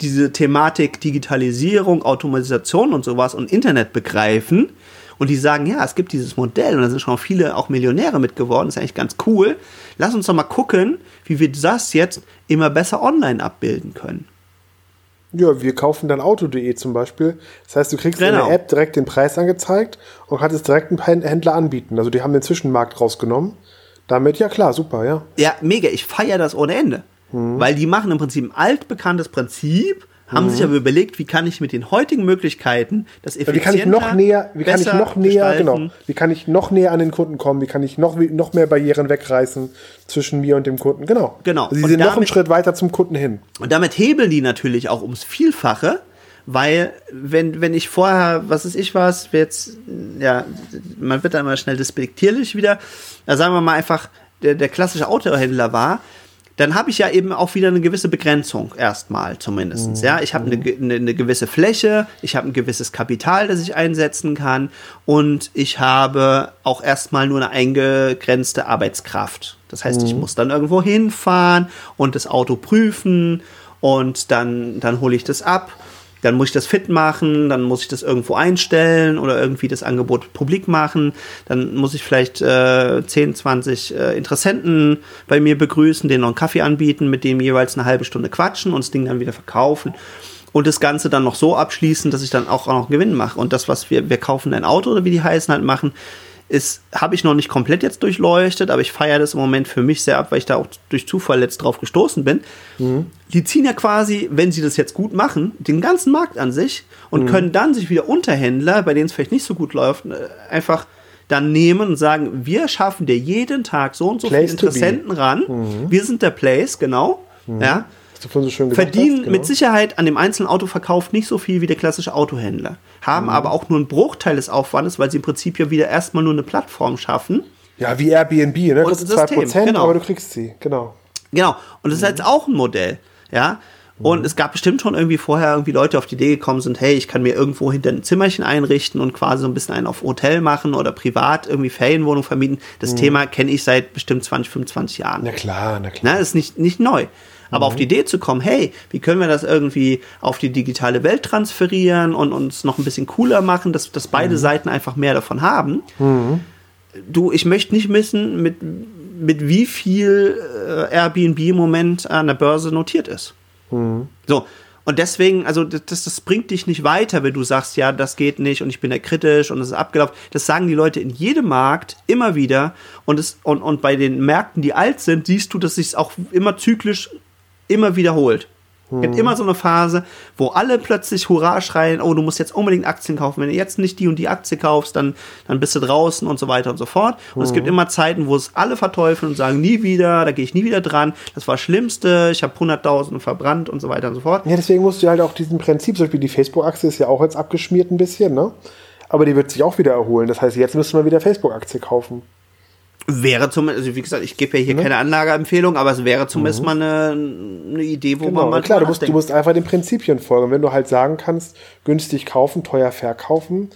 diese Thematik Digitalisierung, Automatisation und sowas und Internet begreifen und die sagen, ja, es gibt dieses Modell und da sind schon viele auch Millionäre mit geworden, ist eigentlich ganz cool. Lass uns doch mal gucken, wie wir das jetzt immer besser online abbilden können. Ja, wir kaufen dann Auto.de zum Beispiel. Das heißt, du kriegst genau. in der genau. App direkt den Preis angezeigt und kannst es direkt einen Händler anbieten. Also die haben den Zwischenmarkt rausgenommen. Damit, ja klar, super, ja. Ja, mega. Ich feiere das ohne Ende. Hm. Weil die machen im Prinzip ein altbekanntes Prinzip, haben mhm. sich aber überlegt, wie kann ich mit den heutigen Möglichkeiten das effizienter, wie kann ich noch näher, wie kann ich noch näher, genau, wie kann ich noch näher an den Kunden kommen, wie kann ich noch, noch mehr Barrieren wegreißen zwischen mir und dem Kunden, genau. Genau. Also sie sind damit, noch einen Schritt weiter zum Kunden hin. Und damit hebeln die natürlich auch ums Vielfache, weil wenn, wenn ich vorher, was ist ich was, jetzt, ja, man wird dann immer schnell despektierlich wieder, da sagen wir mal einfach, der, der klassische Autohändler war, dann habe ich ja eben auch wieder eine gewisse Begrenzung erstmal zumindest. Mhm. Ja, ich habe eine, eine, eine, gewisse Fläche, ich habe ein gewisses Kapital, das ich einsetzen kann und ich habe auch erstmal nur eine eingegrenzte Arbeitskraft. Das heißt, mhm. ich muss dann irgendwo hinfahren und das Auto prüfen und dann, dann hole ich das ab dann muss ich das fit machen, dann muss ich das irgendwo einstellen oder irgendwie das Angebot publik machen, dann muss ich vielleicht äh, 10, 20 äh, Interessenten bei mir begrüßen, denen noch einen Kaffee anbieten, mit dem jeweils eine halbe Stunde quatschen und das Ding dann wieder verkaufen und das Ganze dann noch so abschließen, dass ich dann auch noch Gewinn mache. Und das, was wir, wir kaufen ein Auto oder wie die heißen halt machen, ist, habe ich noch nicht komplett jetzt durchleuchtet, aber ich feiere das im Moment für mich sehr ab, weil ich da auch durch Zufall jetzt drauf gestoßen bin. Mhm. Die ziehen ja quasi, wenn sie das jetzt gut machen, den ganzen Markt an sich und mhm. können dann sich wieder Unterhändler, bei denen es vielleicht nicht so gut läuft, äh, einfach dann nehmen und sagen, wir schaffen dir jeden Tag so und so viele Interessenten ran. Mhm. Wir sind der Place, genau. Mhm. Ja so schön verdienen hast, genau. mit Sicherheit an dem einzelnen Autoverkauf nicht so viel wie der klassische Autohändler, haben mhm. aber auch nur einen Bruchteil des Aufwandes, weil sie im Prinzip ja wieder erstmal nur eine Plattform schaffen. Ja, wie Airbnb, ne? Das ist 2%, genau. aber du kriegst sie, genau. Genau, und das ist jetzt auch ein Modell, ja. Und mhm. es gab bestimmt schon irgendwie vorher irgendwie Leute auf die Idee gekommen sind, hey, ich kann mir irgendwo hinter ein Zimmerchen einrichten und quasi so ein bisschen einen auf Hotel machen oder privat irgendwie Ferienwohnung vermieten. Das mhm. Thema kenne ich seit bestimmt 20, 25 Jahren. Na klar, na klar. Na, ist nicht, nicht neu. Aber mhm. auf die Idee zu kommen, hey, wie können wir das irgendwie auf die digitale Welt transferieren und uns noch ein bisschen cooler machen, dass, dass beide mhm. Seiten einfach mehr davon haben. Mhm. Du, ich möchte nicht wissen, mit, mit wie viel äh, Airbnb im Moment an der Börse notiert ist. Mhm. So. Und deswegen, also das, das bringt dich nicht weiter, wenn du sagst, ja, das geht nicht und ich bin da kritisch und es ist abgelaufen. Das sagen die Leute in jedem Markt immer wieder. Und, es, und, und bei den Märkten, die alt sind, siehst du, dass sich auch immer zyklisch immer wiederholt. Es gibt hm. immer so eine Phase, wo alle plötzlich Hurra schreien, oh, du musst jetzt unbedingt Aktien kaufen. Wenn du jetzt nicht die und die Aktie kaufst, dann, dann bist du draußen und so weiter und so fort. Und mhm. es gibt hm. immer Zeiten, wo es alle verteufeln und sagen, nie wieder, da gehe ich nie wieder dran. Das war das Schlimmste, ich habe Hunderttausende verbrannt und so weiter und so fort. Ja, deswegen musst du halt auch diesen Prinzip, zum Beispiel die Facebook-Aktie ist ja auch jetzt abgeschmiert ein bisschen, ne? Aber die wird sich auch wieder erholen. Das heißt, jetzt müssen wir wieder Facebook-Aktie kaufen. Wäre zumindest, also wie gesagt, ich gebe ja hier ne? keine Anlageempfehlung, aber es wäre zumindest mhm. mal eine, eine, Idee, wo genau. man mal klar, du musst, du musst einfach den Prinzipien folgen. Wenn du halt sagen kannst, günstig kaufen, teuer verkaufen,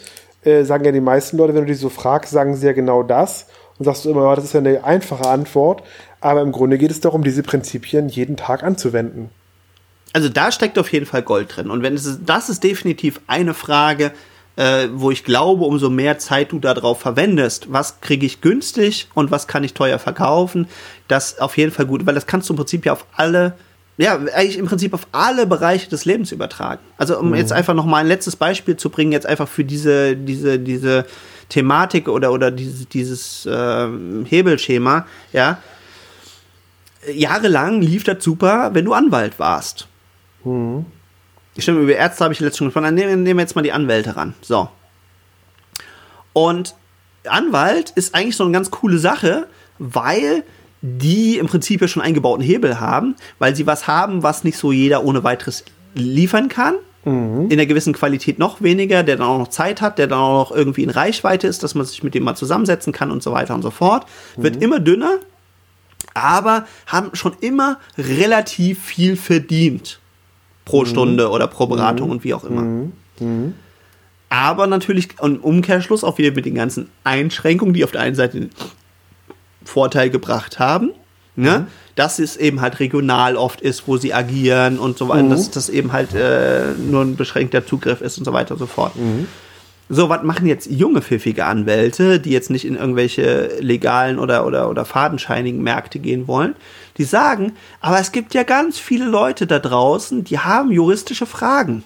äh, sagen ja die meisten Leute, wenn du die so fragst, sagen sie ja genau das und sagst du immer, ja, das ist ja eine einfache Antwort, aber im Grunde geht es darum, diese Prinzipien jeden Tag anzuwenden. Also da steckt auf jeden Fall Gold drin und wenn es ist, das ist definitiv eine Frage, äh, wo ich glaube, umso mehr Zeit du darauf verwendest, was kriege ich günstig und was kann ich teuer verkaufen, das auf jeden Fall gut, weil das kannst du im Prinzip ja auf alle ja, eigentlich im Prinzip auf alle Bereiche des Lebens übertragen. Also um mhm. jetzt einfach noch mal ein letztes Beispiel zu bringen, jetzt einfach für diese, diese, diese Thematik oder, oder dieses, dieses äh, Hebelschema, ja. Jahrelang lief das super, wenn du Anwalt warst. Mhm. Stimmt, über Ärzte habe ich letztens schon gesprochen. Dann nehmen, nehmen wir jetzt mal die Anwälte ran. So. Und Anwalt ist eigentlich so eine ganz coole Sache, weil die im Prinzip ja schon eingebauten Hebel haben, weil sie was haben, was nicht so jeder ohne weiteres liefern kann. Mhm. In einer gewissen Qualität noch weniger, der dann auch noch Zeit hat, der dann auch noch irgendwie in Reichweite ist, dass man sich mit dem mal zusammensetzen kann und so weiter und so fort. Mhm. Wird immer dünner, aber haben schon immer relativ viel verdient pro mhm. Stunde oder pro Beratung mhm. und wie auch immer. Mhm. mhm. Aber natürlich im Umkehrschluss auch wieder mit den ganzen Einschränkungen, die auf der einen Seite den Vorteil gebracht haben, ne? Mhm. dass es eben halt regional oft ist, wo sie agieren und so weiter, mhm. dass das eben halt äh, nur ein beschränkter Zugriff ist und so weiter und so fort. So, was machen jetzt junge, pfiffige Anwälte, die jetzt nicht in irgendwelche legalen oder, oder, oder fadenscheinigen Märkte gehen wollen? Die sagen, aber es gibt ja ganz viele Leute da draußen, die haben juristische Fragen.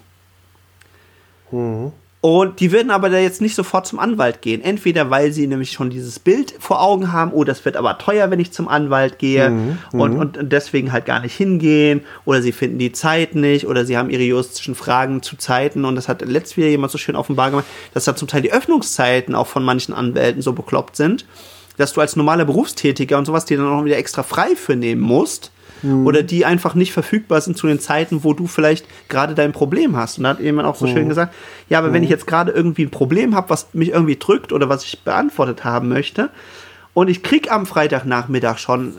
Mhm. Und die würden aber da jetzt nicht sofort zum Anwalt gehen. Entweder weil sie nämlich schon dieses Bild vor Augen haben, oh, das wird aber teuer, wenn ich zum Anwalt gehe mhm, und, mhm. und deswegen halt gar nicht hingehen. Oder sie finden die Zeit nicht oder sie haben ihre juristischen Fragen zu Zeiten. Und das hat letztes wieder jemand so schön offenbar gemacht, dass da zum Teil die Öffnungszeiten auch von manchen Anwälten so bekloppt sind, dass du als normaler Berufstätiger und sowas dir dann auch wieder extra frei für nehmen musst mhm. oder die einfach nicht verfügbar sind zu den Zeiten, wo du vielleicht gerade dein Problem hast. Und da hat jemand auch so mhm. schön gesagt, ja, aber mhm. wenn ich jetzt gerade irgendwie ein Problem habe, was mich irgendwie drückt oder was ich beantwortet haben möchte, und ich krieg am Freitagnachmittag schon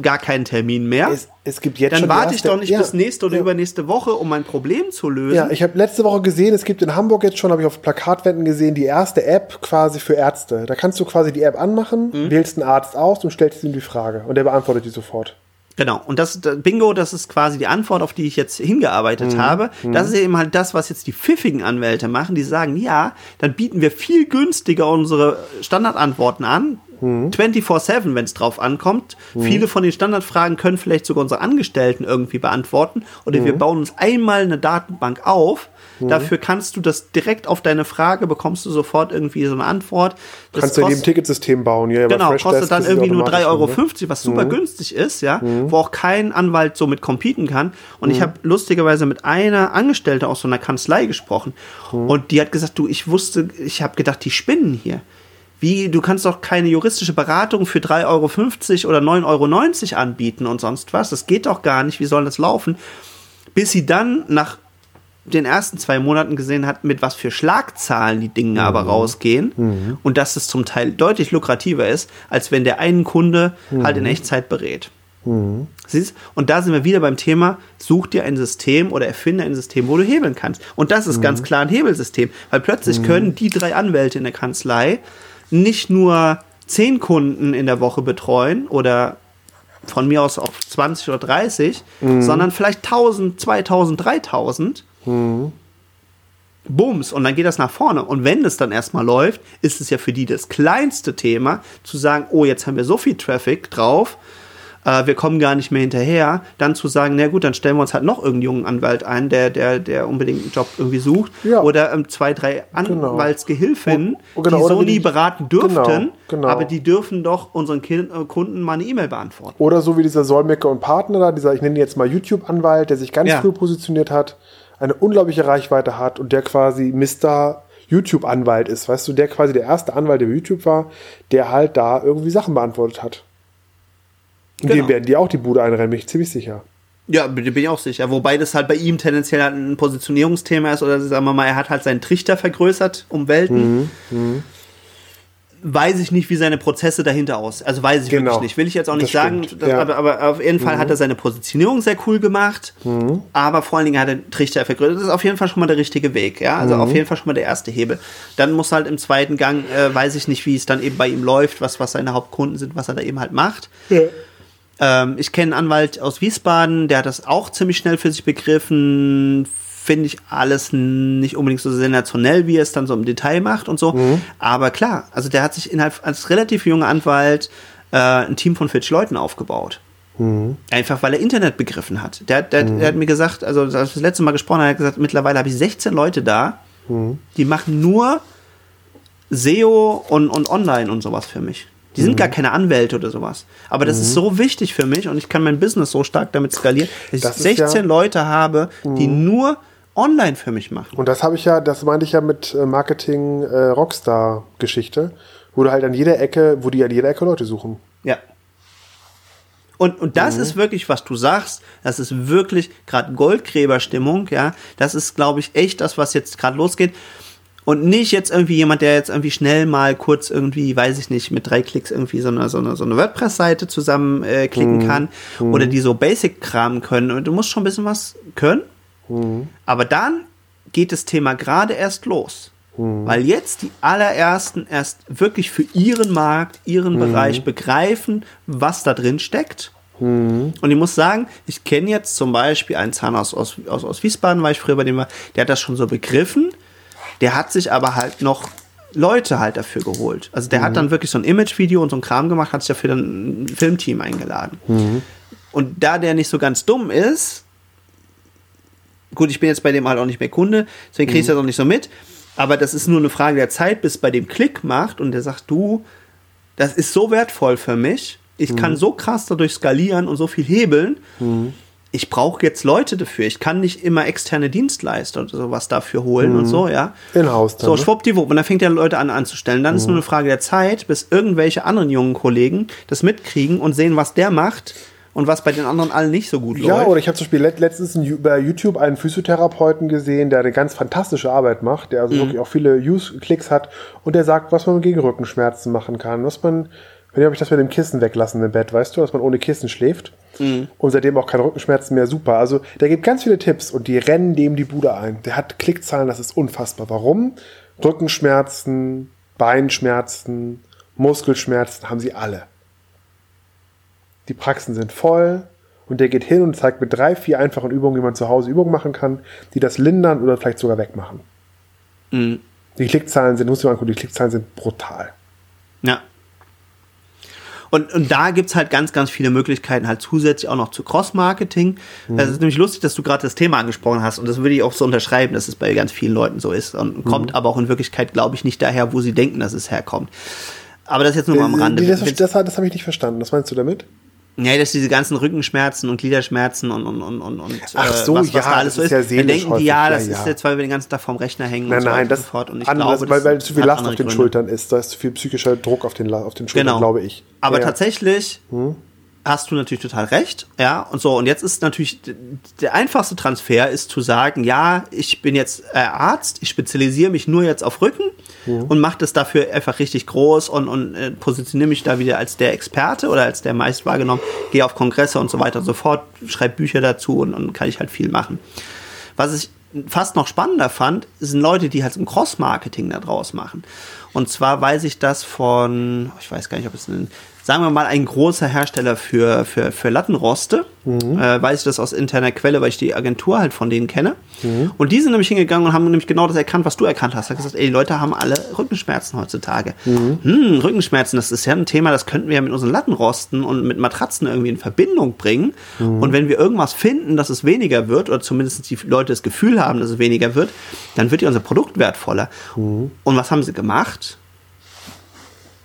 gar keinen Termin mehr. Es, es gibt jetzt dann schon warte ich doch nicht ja, bis nächste oder ja. übernächste Woche, um mein Problem zu lösen. Ja, ich habe letzte Woche gesehen, es gibt in Hamburg jetzt schon, habe ich auf Plakatwänden gesehen, die erste App quasi für Ärzte. Da kannst du quasi die App anmachen, mhm. wählst einen Arzt aus und stellst ihm die Frage und der beantwortet die sofort. Genau, und das Bingo, das ist quasi die Antwort, auf die ich jetzt hingearbeitet mhm. habe. Das ist eben halt das, was jetzt die pfiffigen Anwälte machen. Die sagen, ja, dann bieten wir viel günstiger unsere Standardantworten an. Mhm. 24-7, wenn es drauf ankommt. Mhm. Viele von den Standardfragen können vielleicht sogar unsere Angestellten irgendwie beantworten. Oder mhm. wir bauen uns einmal eine Datenbank auf, Mhm. Dafür kannst du das direkt auf deine Frage, bekommst du sofort irgendwie so eine Antwort. Das kannst du in dem Ticketsystem bauen, ja. Genau, kostet dann irgendwie nur 3,50 Euro, ne? was super mhm. günstig ist, ja, mhm. wo auch kein Anwalt so mit competen kann. Und ich mhm. habe lustigerweise mit einer Angestellte aus so einer Kanzlei gesprochen. Mhm. Und die hat gesagt, du, ich wusste, ich habe gedacht, die spinnen hier. Wie, du kannst doch keine juristische Beratung für 3,50 Euro oder 9,90 Euro anbieten und sonst was. Das geht doch gar nicht. Wie soll das laufen? Bis sie dann nach den ersten zwei Monaten gesehen hat, mit was für Schlagzahlen die Dinge mhm. aber rausgehen mhm. und dass es zum Teil deutlich lukrativer ist, als wenn der einen Kunde mhm. halt in Echtzeit berät. Mhm. Siehst? Und da sind wir wieder beim Thema, such dir ein System oder erfinde ein System, wo du hebeln kannst. Und das ist ganz mhm. klar ein Hebelsystem, weil plötzlich mhm. können die drei Anwälte in der Kanzlei nicht nur zehn Kunden in der Woche betreuen oder von mir aus auch 20 oder 30, sondern vielleicht 1000, 2000, 3000 Mhm. Bums, und dann geht das nach vorne. Und wenn es dann erstmal läuft, ist es ja für die das kleinste Thema, zu sagen, oh, jetzt haben wir so viel Traffic drauf, äh, wir kommen gar nicht mehr hinterher, dann zu sagen, na gut, dann stellen wir uns halt noch irgendeinen jungen Anwalt ein, der, der, der unbedingt einen Job irgendwie sucht. Ja. Oder ähm, zwei, drei genau. Anwaltsgehilfinnen, genau. genau. die so nie beraten dürften. Genau. aber die dürfen doch unseren kind, äh, Kunden mal eine E-Mail beantworten. Oder so wie dieser Solmecke und Partner da, dieser, ich nenne ihn jetzt mal YouTube-Anwalt, der sich ganz ja. früh positioniert hat eine unglaubliche Reichweite hat und der quasi Mr. YouTube-Anwalt ist, weißt du, der quasi der erste Anwalt, der YouTube war, der halt da irgendwie Sachen beantwortet hat. Und genau. dem werden die auch die Bude einrennen, bin ich ziemlich sicher. Ja, bin ich auch sicher. Wobei das halt bei ihm tendenziell halt ein Positionierungsthema ist oder sagen wir mal, er hat halt seinen Trichter vergrößert um Welten. Mhm, mh weiß ich nicht, wie seine Prozesse dahinter aus. Also weiß ich genau. wirklich nicht. Will ich jetzt auch nicht das sagen, das, ja. aber, aber, auf jeden Fall mhm. hat er seine Positionierung sehr cool gemacht. Mhm. Aber vor allen Dingen hat er Trichter vergrößert. Das ist auf jeden Fall schon mal der richtige Weg. Ja, also mhm. auf jeden Fall schon mal der erste Hebel. Dann muss halt im zweiten Gang, äh, weiß ich nicht, wie es dann eben bei ihm läuft, was, was seine Hauptkunden sind, was er da eben halt macht. Ja. Ähm, ich kenne einen Anwalt aus Wiesbaden, der hat das auch ziemlich schnell für sich begriffen finde ich alles nicht unbedingt so sensationell, wie er es dann so im Detail macht und so. Mhm. Aber klar, also der hat sich innerhalb als relativ junger Anwalt äh, ein Team von 40 Leuten aufgebaut. Mhm. Einfach weil er Internet begriffen hat. Der, der, mhm. der, hat mir gesagt, also als wir das letzte Mal gesprochen haben, hat er gesagt, mittlerweile habe ich 16 Leute da, mhm. die machen nur SEO und, und online und sowas für mich. Die sind mhm. gar keine Anwälte oder sowas. Aber das mhm. ist so wichtig für mich und ich kann mein Business so stark damit skalieren, dass das ich 16 ja, Leute habe, die mhm. nur online für mich machen. Und das habe ich ja, das meinte ich ja mit äh, Marketing äh, Rockstar Geschichte, wo du halt an jeder Ecke, wo die an jeder Ecke Leute suchen. Ja. Und, und das mhm. ist wirklich, was du sagst, das ist wirklich gerade Goldgräberstimmung, ja. Das ist, glaube ich, echt das, was jetzt gerade losgeht. Und nicht jetzt irgendwie jemand, der jetzt irgendwie schnell mal kurz irgendwie, weiß ich nicht, mit drei Klicks irgendwie so eine, so eine, so eine WordPress-Seite zusammenklicken äh, kann mhm. oder die so Basic-Kram können. Und du musst schon ein bisschen was können. Mhm. Aber dann geht das Thema gerade erst los. Mhm. Weil jetzt die allerersten erst wirklich für ihren Markt, ihren mhm. Bereich begreifen, was da drin steckt. Mhm. Und ich muss sagen, ich kenne jetzt zum Beispiel einen Zahnarzt aus, aus, aus Wiesbaden, weil ich früher bei dem war, der hat das schon so begriffen der hat sich aber halt noch Leute halt dafür geholt. Also der mhm. hat dann wirklich so ein Image-Video und so ein Kram gemacht, hat sich dafür dann ein Filmteam eingeladen. Mhm. Und da der nicht so ganz dumm ist, gut, ich bin jetzt bei dem halt auch nicht mehr Kunde, deswegen kriege ich mhm. das auch nicht so mit, aber das ist nur eine Frage der Zeit, bis bei dem Klick macht und der sagt, du, das ist so wertvoll für mich, ich mhm. kann so krass dadurch skalieren und so viel hebeln, mhm ich brauche jetzt Leute dafür. Ich kann nicht immer externe Dienstleister oder sowas dafür holen mhm. und so, ja. In-house dann. So, ne? schwuppdiwupp. Und dann fängt er Leute an anzustellen. Dann mhm. ist nur eine Frage der Zeit, bis irgendwelche anderen jungen Kollegen das mitkriegen und sehen, was der macht und was bei den anderen allen nicht so gut läuft. Ja, oder ich habe zum Beispiel letztens bei YouTube einen Physiotherapeuten gesehen, der eine ganz fantastische Arbeit macht, der also mhm. wirklich auch viele Use-Klicks hat und der sagt, was man gegen Rückenschmerzen machen kann, was man habe ich das mit dem Kissen weglassen im Bett, weißt du, dass man ohne Kissen schläft. Mhm. Und seitdem auch keine Rückenschmerzen mehr. Super. Also der gibt ganz viele Tipps und die rennen dem die Bude ein. Der hat Klickzahlen, das ist unfassbar. Warum? Rückenschmerzen, Beinschmerzen, Muskelschmerzen haben sie alle. Die Praxen sind voll und der geht hin und zeigt mit drei, vier einfachen Übungen, wie man zu Hause Übungen machen kann, die das lindern oder vielleicht sogar wegmachen. Mhm. Die Klickzahlen sind, muss ich mal angucken, die Klickzahlen sind brutal. Ja. Und, und da gibt's halt ganz, ganz viele Möglichkeiten, halt zusätzlich auch noch zu Cross-Marketing. Mhm. Es ist nämlich lustig, dass du gerade das Thema angesprochen hast und das würde ich auch so unterschreiben, dass es bei ganz vielen Leuten so ist und mhm. kommt aber auch in Wirklichkeit, glaube ich, nicht daher, wo sie denken, dass es herkommt. Aber das jetzt nur mal am äh, Rande. Das, das, das habe ich nicht verstanden. Was meinst du damit? Ja, dass diese ganzen Rückenschmerzen und Gliederschmerzen und und und und, und Ach äh, so, was, was ja, da alles so ist. Ja dann denken die, ja, das ja, ist jetzt, weil wir den ganzen Tag vorm Rechner hängen nein, und so nein, das fort. Und ich anderes, glaube, weil, weil zu viel Last auf den Gründe. Schultern ist. Da ist zu viel psychischer Druck auf den, auf den Schultern, genau. glaube ich. Aber ja. tatsächlich hm? Hast du natürlich total recht, ja, und so. Und jetzt ist natürlich der einfachste Transfer ist zu sagen, ja, ich bin jetzt äh, Arzt, ich spezialisiere mich nur jetzt auf Rücken mhm. und mache das dafür einfach richtig groß und, und äh, positioniere mich da wieder als der Experte oder als der meist wahrgenommen, gehe auf Kongresse und so weiter und so fort, schreibe Bücher dazu und, und kann ich halt viel machen. Was ich fast noch spannender fand, sind Leute, die halt ein Cross-Marketing da draus machen. Und zwar weiß ich das von, ich weiß gar nicht, ob es ein sagen wir mal, ein großer Hersteller für, für, für Lattenroste. Mhm. Äh, weiß ich das aus interner Quelle, weil ich die Agentur halt von denen kenne. Mhm. Und die sind nämlich hingegangen und haben nämlich genau das erkannt, was du erkannt hast. Er hat gesagt, ey, die Leute haben alle Rückenschmerzen heutzutage. Mhm. Hm, Rückenschmerzen, das ist ja ein Thema, das könnten wir ja mit unseren Lattenrosten und mit Matratzen irgendwie in Verbindung bringen. Mhm. Und wenn wir irgendwas finden, dass es weniger wird, oder zumindest die Leute das Gefühl haben, dass es weniger wird, dann wird ja unser Produkt wertvoller. Mhm. Und was haben sie gemacht?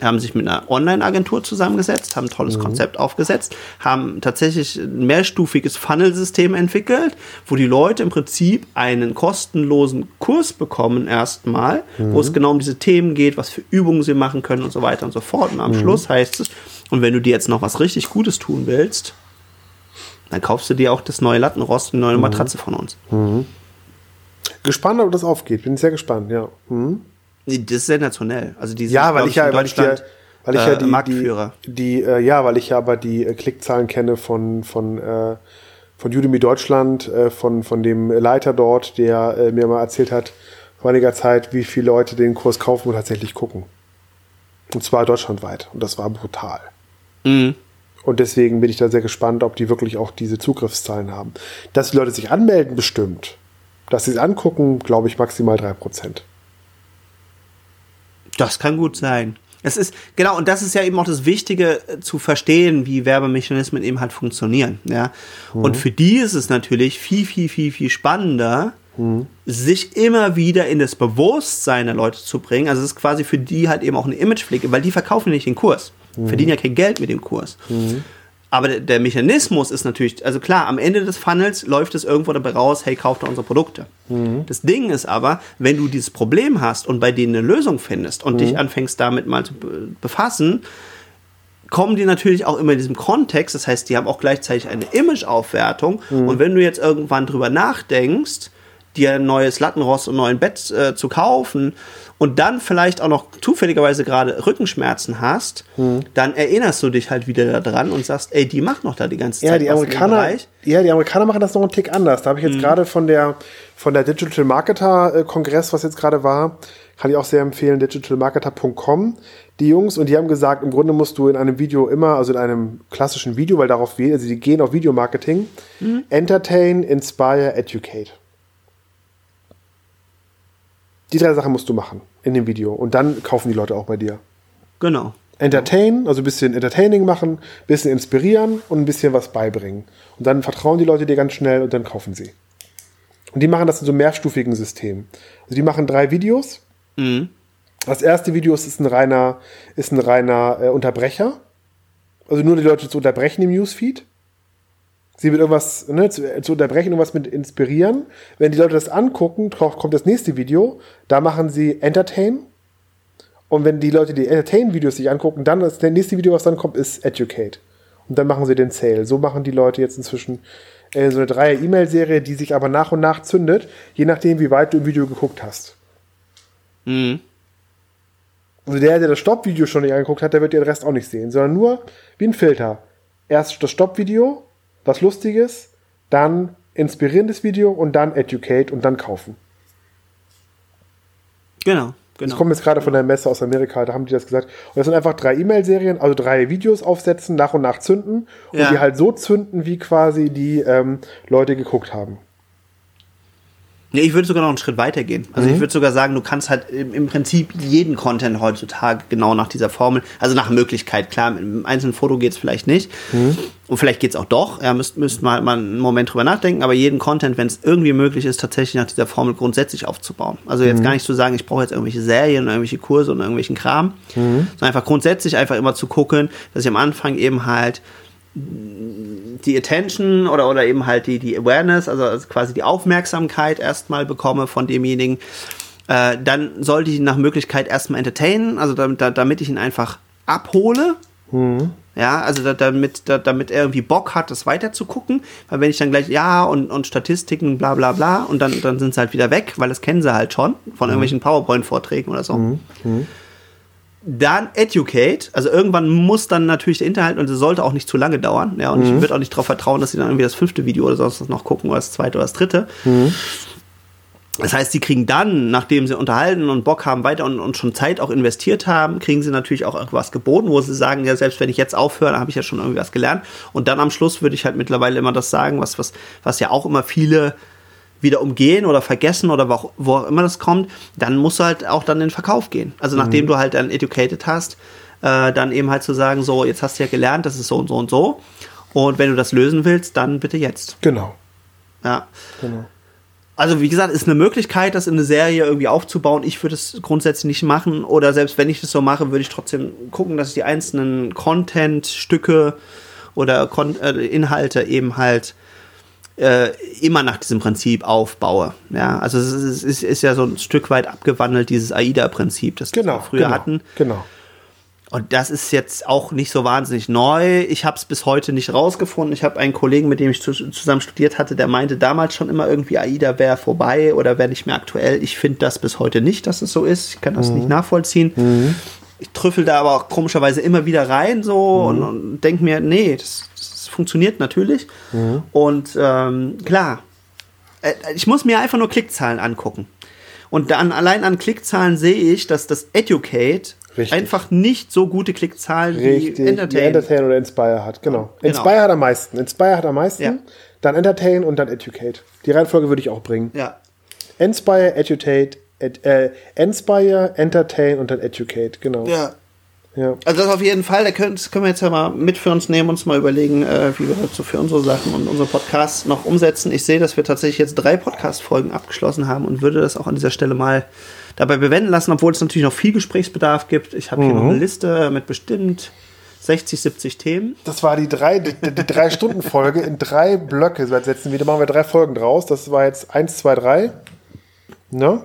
Haben sich mit einer Online-Agentur zusammengesetzt, haben ein tolles mhm. Konzept aufgesetzt, haben tatsächlich ein mehrstufiges Funnel-System entwickelt, wo die Leute im Prinzip einen kostenlosen Kurs bekommen erstmal, mhm. wo es genau um diese Themen geht, was für Übungen sie machen können und so weiter und so fort. Und am mhm. Schluss heißt es, und wenn du dir jetzt noch was richtig Gutes tun willst, dann kaufst du dir auch das neue Lattenrost, eine neue mhm. Matratze von uns. Mhm. Gespannt, ob das aufgeht. Bin sehr gespannt, ja. Das ist sensationell. Also die ja, weil ich ja, weil ich ja, weil ich ja die, Marktführer. Die, die äh, ja, weil ich ja aber die äh, Klickzahlen kenne von von äh, von Udemy Deutschland, äh, von von dem Leiter dort, der äh, mir mal erzählt hat vor einiger Zeit, wie viele Leute den Kurs kaufen und tatsächlich gucken. Und zwar deutschlandweit. Und das war brutal. Mhm. Und deswegen bin ich da sehr gespannt, ob die wirklich auch diese Zugriffszahlen haben. Dass die Leute sich anmelden, bestimmt. Dass sie es angucken, glaube ich, maximal 3%. Das kann gut sein. Es ist, genau, und das ist ja eben auch das Wichtige äh, zu verstehen, wie Werbemechanismen eben halt funktionieren, ja. Mhm. Und für die ist es natürlich viel, viel, viel, viel spannender, mhm. sich immer wieder in das Bewusstsein der Leute zu bringen. Also es ist quasi für die halt eben auch eine Imagepflege, weil die verkaufen nicht den Kurs, mhm. verdienen ja kein Geld mit dem Kurs. Aber der, Mechanismus ist natürlich, also klar, am Ende des Funnels läuft es irgendwo dabei raus, hey, kauft unsere Produkte. Mhm. Das Ding ist aber, wenn du dieses Problem hast und bei denen eine Lösung findest und mhm. dich anfängst damit mal zu befassen, kommen die natürlich auch immer in diesem Kontext. Das heißt, die haben auch gleichzeitig eine Imageaufwertung. Mhm. Und wenn du jetzt irgendwann drüber nachdenkst, dir ein neues Lattenrost und ein neues Bett äh, zu kaufen und dann vielleicht auch noch zufälligerweise gerade Rückenschmerzen hast, hm. dann erinnerst du dich halt wieder daran und sagst, ey, die macht noch da die ganze Zeit. Ja, die Amerikaner, ja, die Amerikaner machen das noch einen Tick anders. Da habe ich jetzt hm. gerade von der, von der Digital Marketer äh, Kongress, was jetzt gerade war, kann ich auch sehr empfehlen, digitalmarketer.com, die Jungs, und die haben gesagt, im Grunde musst du in einem Video immer, also in einem klassischen Video, weil darauf, also die gehen auf Videomarketing, mhm. entertain, inspire, educate. Die drei Sachen musst du machen in dem Video. Und dann kaufen die Leute auch bei dir. Genau. Entertain, also ein bisschen Entertaining machen, ein bisschen inspirieren und ein bisschen was beibringen. Und dann vertrauen die Leute dir ganz schnell und dann kaufen sie. Und die machen das in so einem mehrstufigen System. Also die machen drei Videos. Mhm. Das erste Video ist ein reiner, ist ein reiner äh, Unterbrecher. Also nur die Leute zu unterbrechen im Newsfeed sie mit irgendwas ne, zu, zu unterbrechen, irgendwas mit inspirieren. Wenn die Leute das angucken, kommt das nächste Video, da machen sie Entertain. Und wenn die Leute die Entertain-Videos sich angucken, dann das nächste Video, was dann kommt, ist Educate. Und dann machen sie den Sale. So machen die Leute jetzt inzwischen äh, so eine Dreier-E-Mail-Serie, die sich aber nach und nach zündet, je nachdem, wie weit du im Video geguckt hast. Mhm. Also der, der das Stopp-Video schon nicht angeguckt hat, der wird den Rest auch nicht sehen, sondern nur wie ein Filter. Erst das Stopp-Video, was Lustiges, dann inspirierendes Video und dann Educate und dann kaufen. Genau. Genau. Ich komme jetzt gerade von der Messe aus Amerika, da haben die das gesagt. Und das sind einfach drei E-Mail-Serien, also drei Videos aufsetzen, nach und nach zünden und ja. die halt so zünden, wie quasi die ähm, Leute geguckt haben. Nee, ich würde sogar noch einen Schritt weiter gehen. Also mhm. ich würde sogar sagen, du kannst halt im, Prinzip jeden Content heutzutage genau nach dieser Formel, also nach Möglichkeit, klar, mit einem einzelnen Foto geht es vielleicht nicht. Mhm. Und vielleicht geht es auch doch, ja, müsst, müsst mal, mal einen Moment drüber nachdenken, aber jeden Content, wenn es irgendwie möglich ist, tatsächlich nach dieser Formel grundsätzlich aufzubauen. Also jetzt mhm. gar nicht zu sagen, ich brauche jetzt irgendwelche Serien, irgendwelche Kurse und irgendwelchen Kram, mhm. sondern einfach grundsätzlich einfach immer zu gucken, dass ich am Anfang eben halt die Attention oder, oder eben halt die, die Awareness, also, also quasi die Aufmerksamkeit erstmal bekomme von demjenigen, äh, dann sollte ich ihn nach Möglichkeit erstmal entertainen, also damit, damit ich ihn einfach abhole. Mhm. Ja, also damit, damit er irgendwie Bock hat, das weiter zu gucken. Weil wenn ich dann gleich, ja, und, und Statistiken, bla bla bla, und dann, dann sind sie halt wieder weg, weil das kennen sie halt schon von mhm. irgendwelchen PowerPoint-Vorträgen oder so. Mhm. mhm dann Educate, also irgendwann muss dann natürlich der Inhalt und es sollte auch nicht zu lange dauern, ja, und mhm. ich würde auch nicht darauf vertrauen, dass sie dann irgendwie das fünfte Video oder sonst was noch gucken oder das zweite oder das dritte. Mhm. Das heißt, sie kriegen dann, nachdem sie unterhalten und Bock haben, weiter und, und, schon Zeit auch investiert haben, kriegen sie natürlich auch irgendwas geboten, wo sie sagen, ja, selbst wenn ich jetzt aufhöre, dann habe ich ja schon irgendwie was gelernt. Und dann am Schluss würde ich halt mittlerweile immer das sagen, was, was, was ja auch immer viele wieder umgehen oder vergessen oder wo, wo auch immer das kommt, dann musst du halt auch dann in den Verkauf gehen. Also mhm. nachdem du halt dann educated hast, äh, dann eben halt zu sagen, so, jetzt hast du ja gelernt, das ist so und so und so. Und wenn du das lösen willst, dann bitte jetzt. Genau. Ja. Genau. Also wie gesagt, ist eine Möglichkeit, das in eine Serie irgendwie aufzubauen. Ich würde es grundsätzlich nicht machen. Oder selbst wenn ich das so mache, würde ich trotzdem gucken, dass ich die einzelnen Content-Stücke oder Kon äh, Inhalte eben halt äh, immer nach diesem Prinzip aufbaue. Ja, also es ist, ist, ist ja so ein Stück weit abgewandelt, dieses AIDA-Prinzip, das genau, wir früher genau, hatten. Genau. Und das ist jetzt auch nicht so wahnsinnig neu. Ich habe es bis heute nicht rausgefunden. Ich habe einen Kollegen, mit dem ich zusammen studiert hatte, der meinte damals schon immer irgendwie, AIDA wäre vorbei oder wäre nicht mehr aktuell. Ich finde das bis heute nicht, dass es so ist. Ich kann das mhm. nicht nachvollziehen. Mhm. Ich trüffel da aber auch komischerweise immer wieder rein so mhm. und, und denke mir, nee, das, funktioniert natürlich. Mhm. Und ähm, klar, äh, ich muss mir einfach nur Klickzahlen angucken. Und dann allein an Klickzahlen sehe ich, dass das Educate Richtig. einfach nicht so gute Klickzahlen Richtig. wie Entertain. Wie Entertain oder Inspire hat, genau. genau. Inspire hat am meisten. Inspire hat am meisten, ja. dann Entertain und dann Educate. Die Reihenfolge würde ich auch bringen. Ja. Inspire, Educate, ed, äh, Inspire, Entertain und dann Educate, genau. Ja. Ja. Also das auf jeden Fall, da können, können wir jetzt ja mal mit für uns nehmen, uns mal überlegen, äh, wie wir das so für unsere Sachen und unsere Podcasts noch umsetzen. Ich sehe, dass wir tatsächlich jetzt drei Podcast-Folgen abgeschlossen haben und würde das auch an dieser Stelle mal dabei bewenden lassen, obwohl es natürlich noch viel Gesprächsbedarf gibt. Ich habe hier noch eine mhm. Liste mit bestimmt 60, 70 Themen. Das war die drei, die, die drei Stunden Folge in drei Blöcke setzen. Wieder machen wir drei Folgen draus. Das war jetzt eins, zwei, drei. Ne?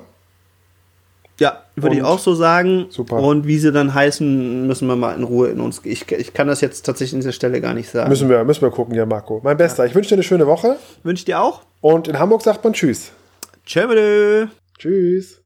Ja, würde ich auch so sagen. Super. Und wie sie dann heißen, müssen wir mal in Ruhe in uns. Ich, ich kann das jetzt tatsächlich an dieser Stelle gar nicht sagen. Müssen wir, müssen wir gucken, ja, Marco. Mein Bester. Ja. Ich wünsche dir eine schöne Woche. Wünsche dir auch. Und in Hamburg sagt man Tschüss. Tschö. Tschüss.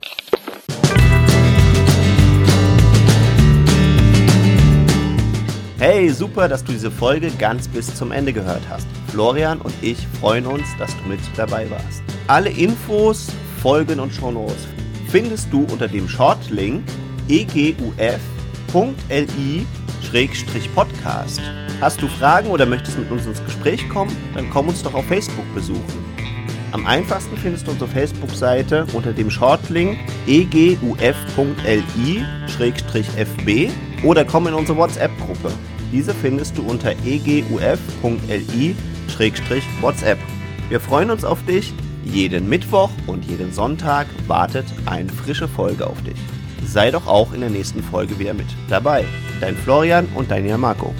Hey, super, dass du diese Folge ganz bis zum Ende gehört hast. Florian und ich freuen uns, dass du mit dabei warst. Alle Infos, Folgen und Shownotes findest du unter dem Shortlink eguf.li-podcast. Hast du Fragen oder möchtest mit uns ins Gespräch kommen? Dann komm uns doch auf Facebook besuchen. Am einfachsten findest du unsere Facebook-Seite unter dem Shortlink eguf.li-fb oder komm in unsere WhatsApp-Gruppe. Diese findest du unter eguf.li-whatsapp. Wir freuen uns auf dich jeden Mittwoch und jeden Sonntag wartet eine frische Folge auf dich. Sei doch auch in der nächsten Folge wieder mit dabei. Dein Florian und dein Jan Marco.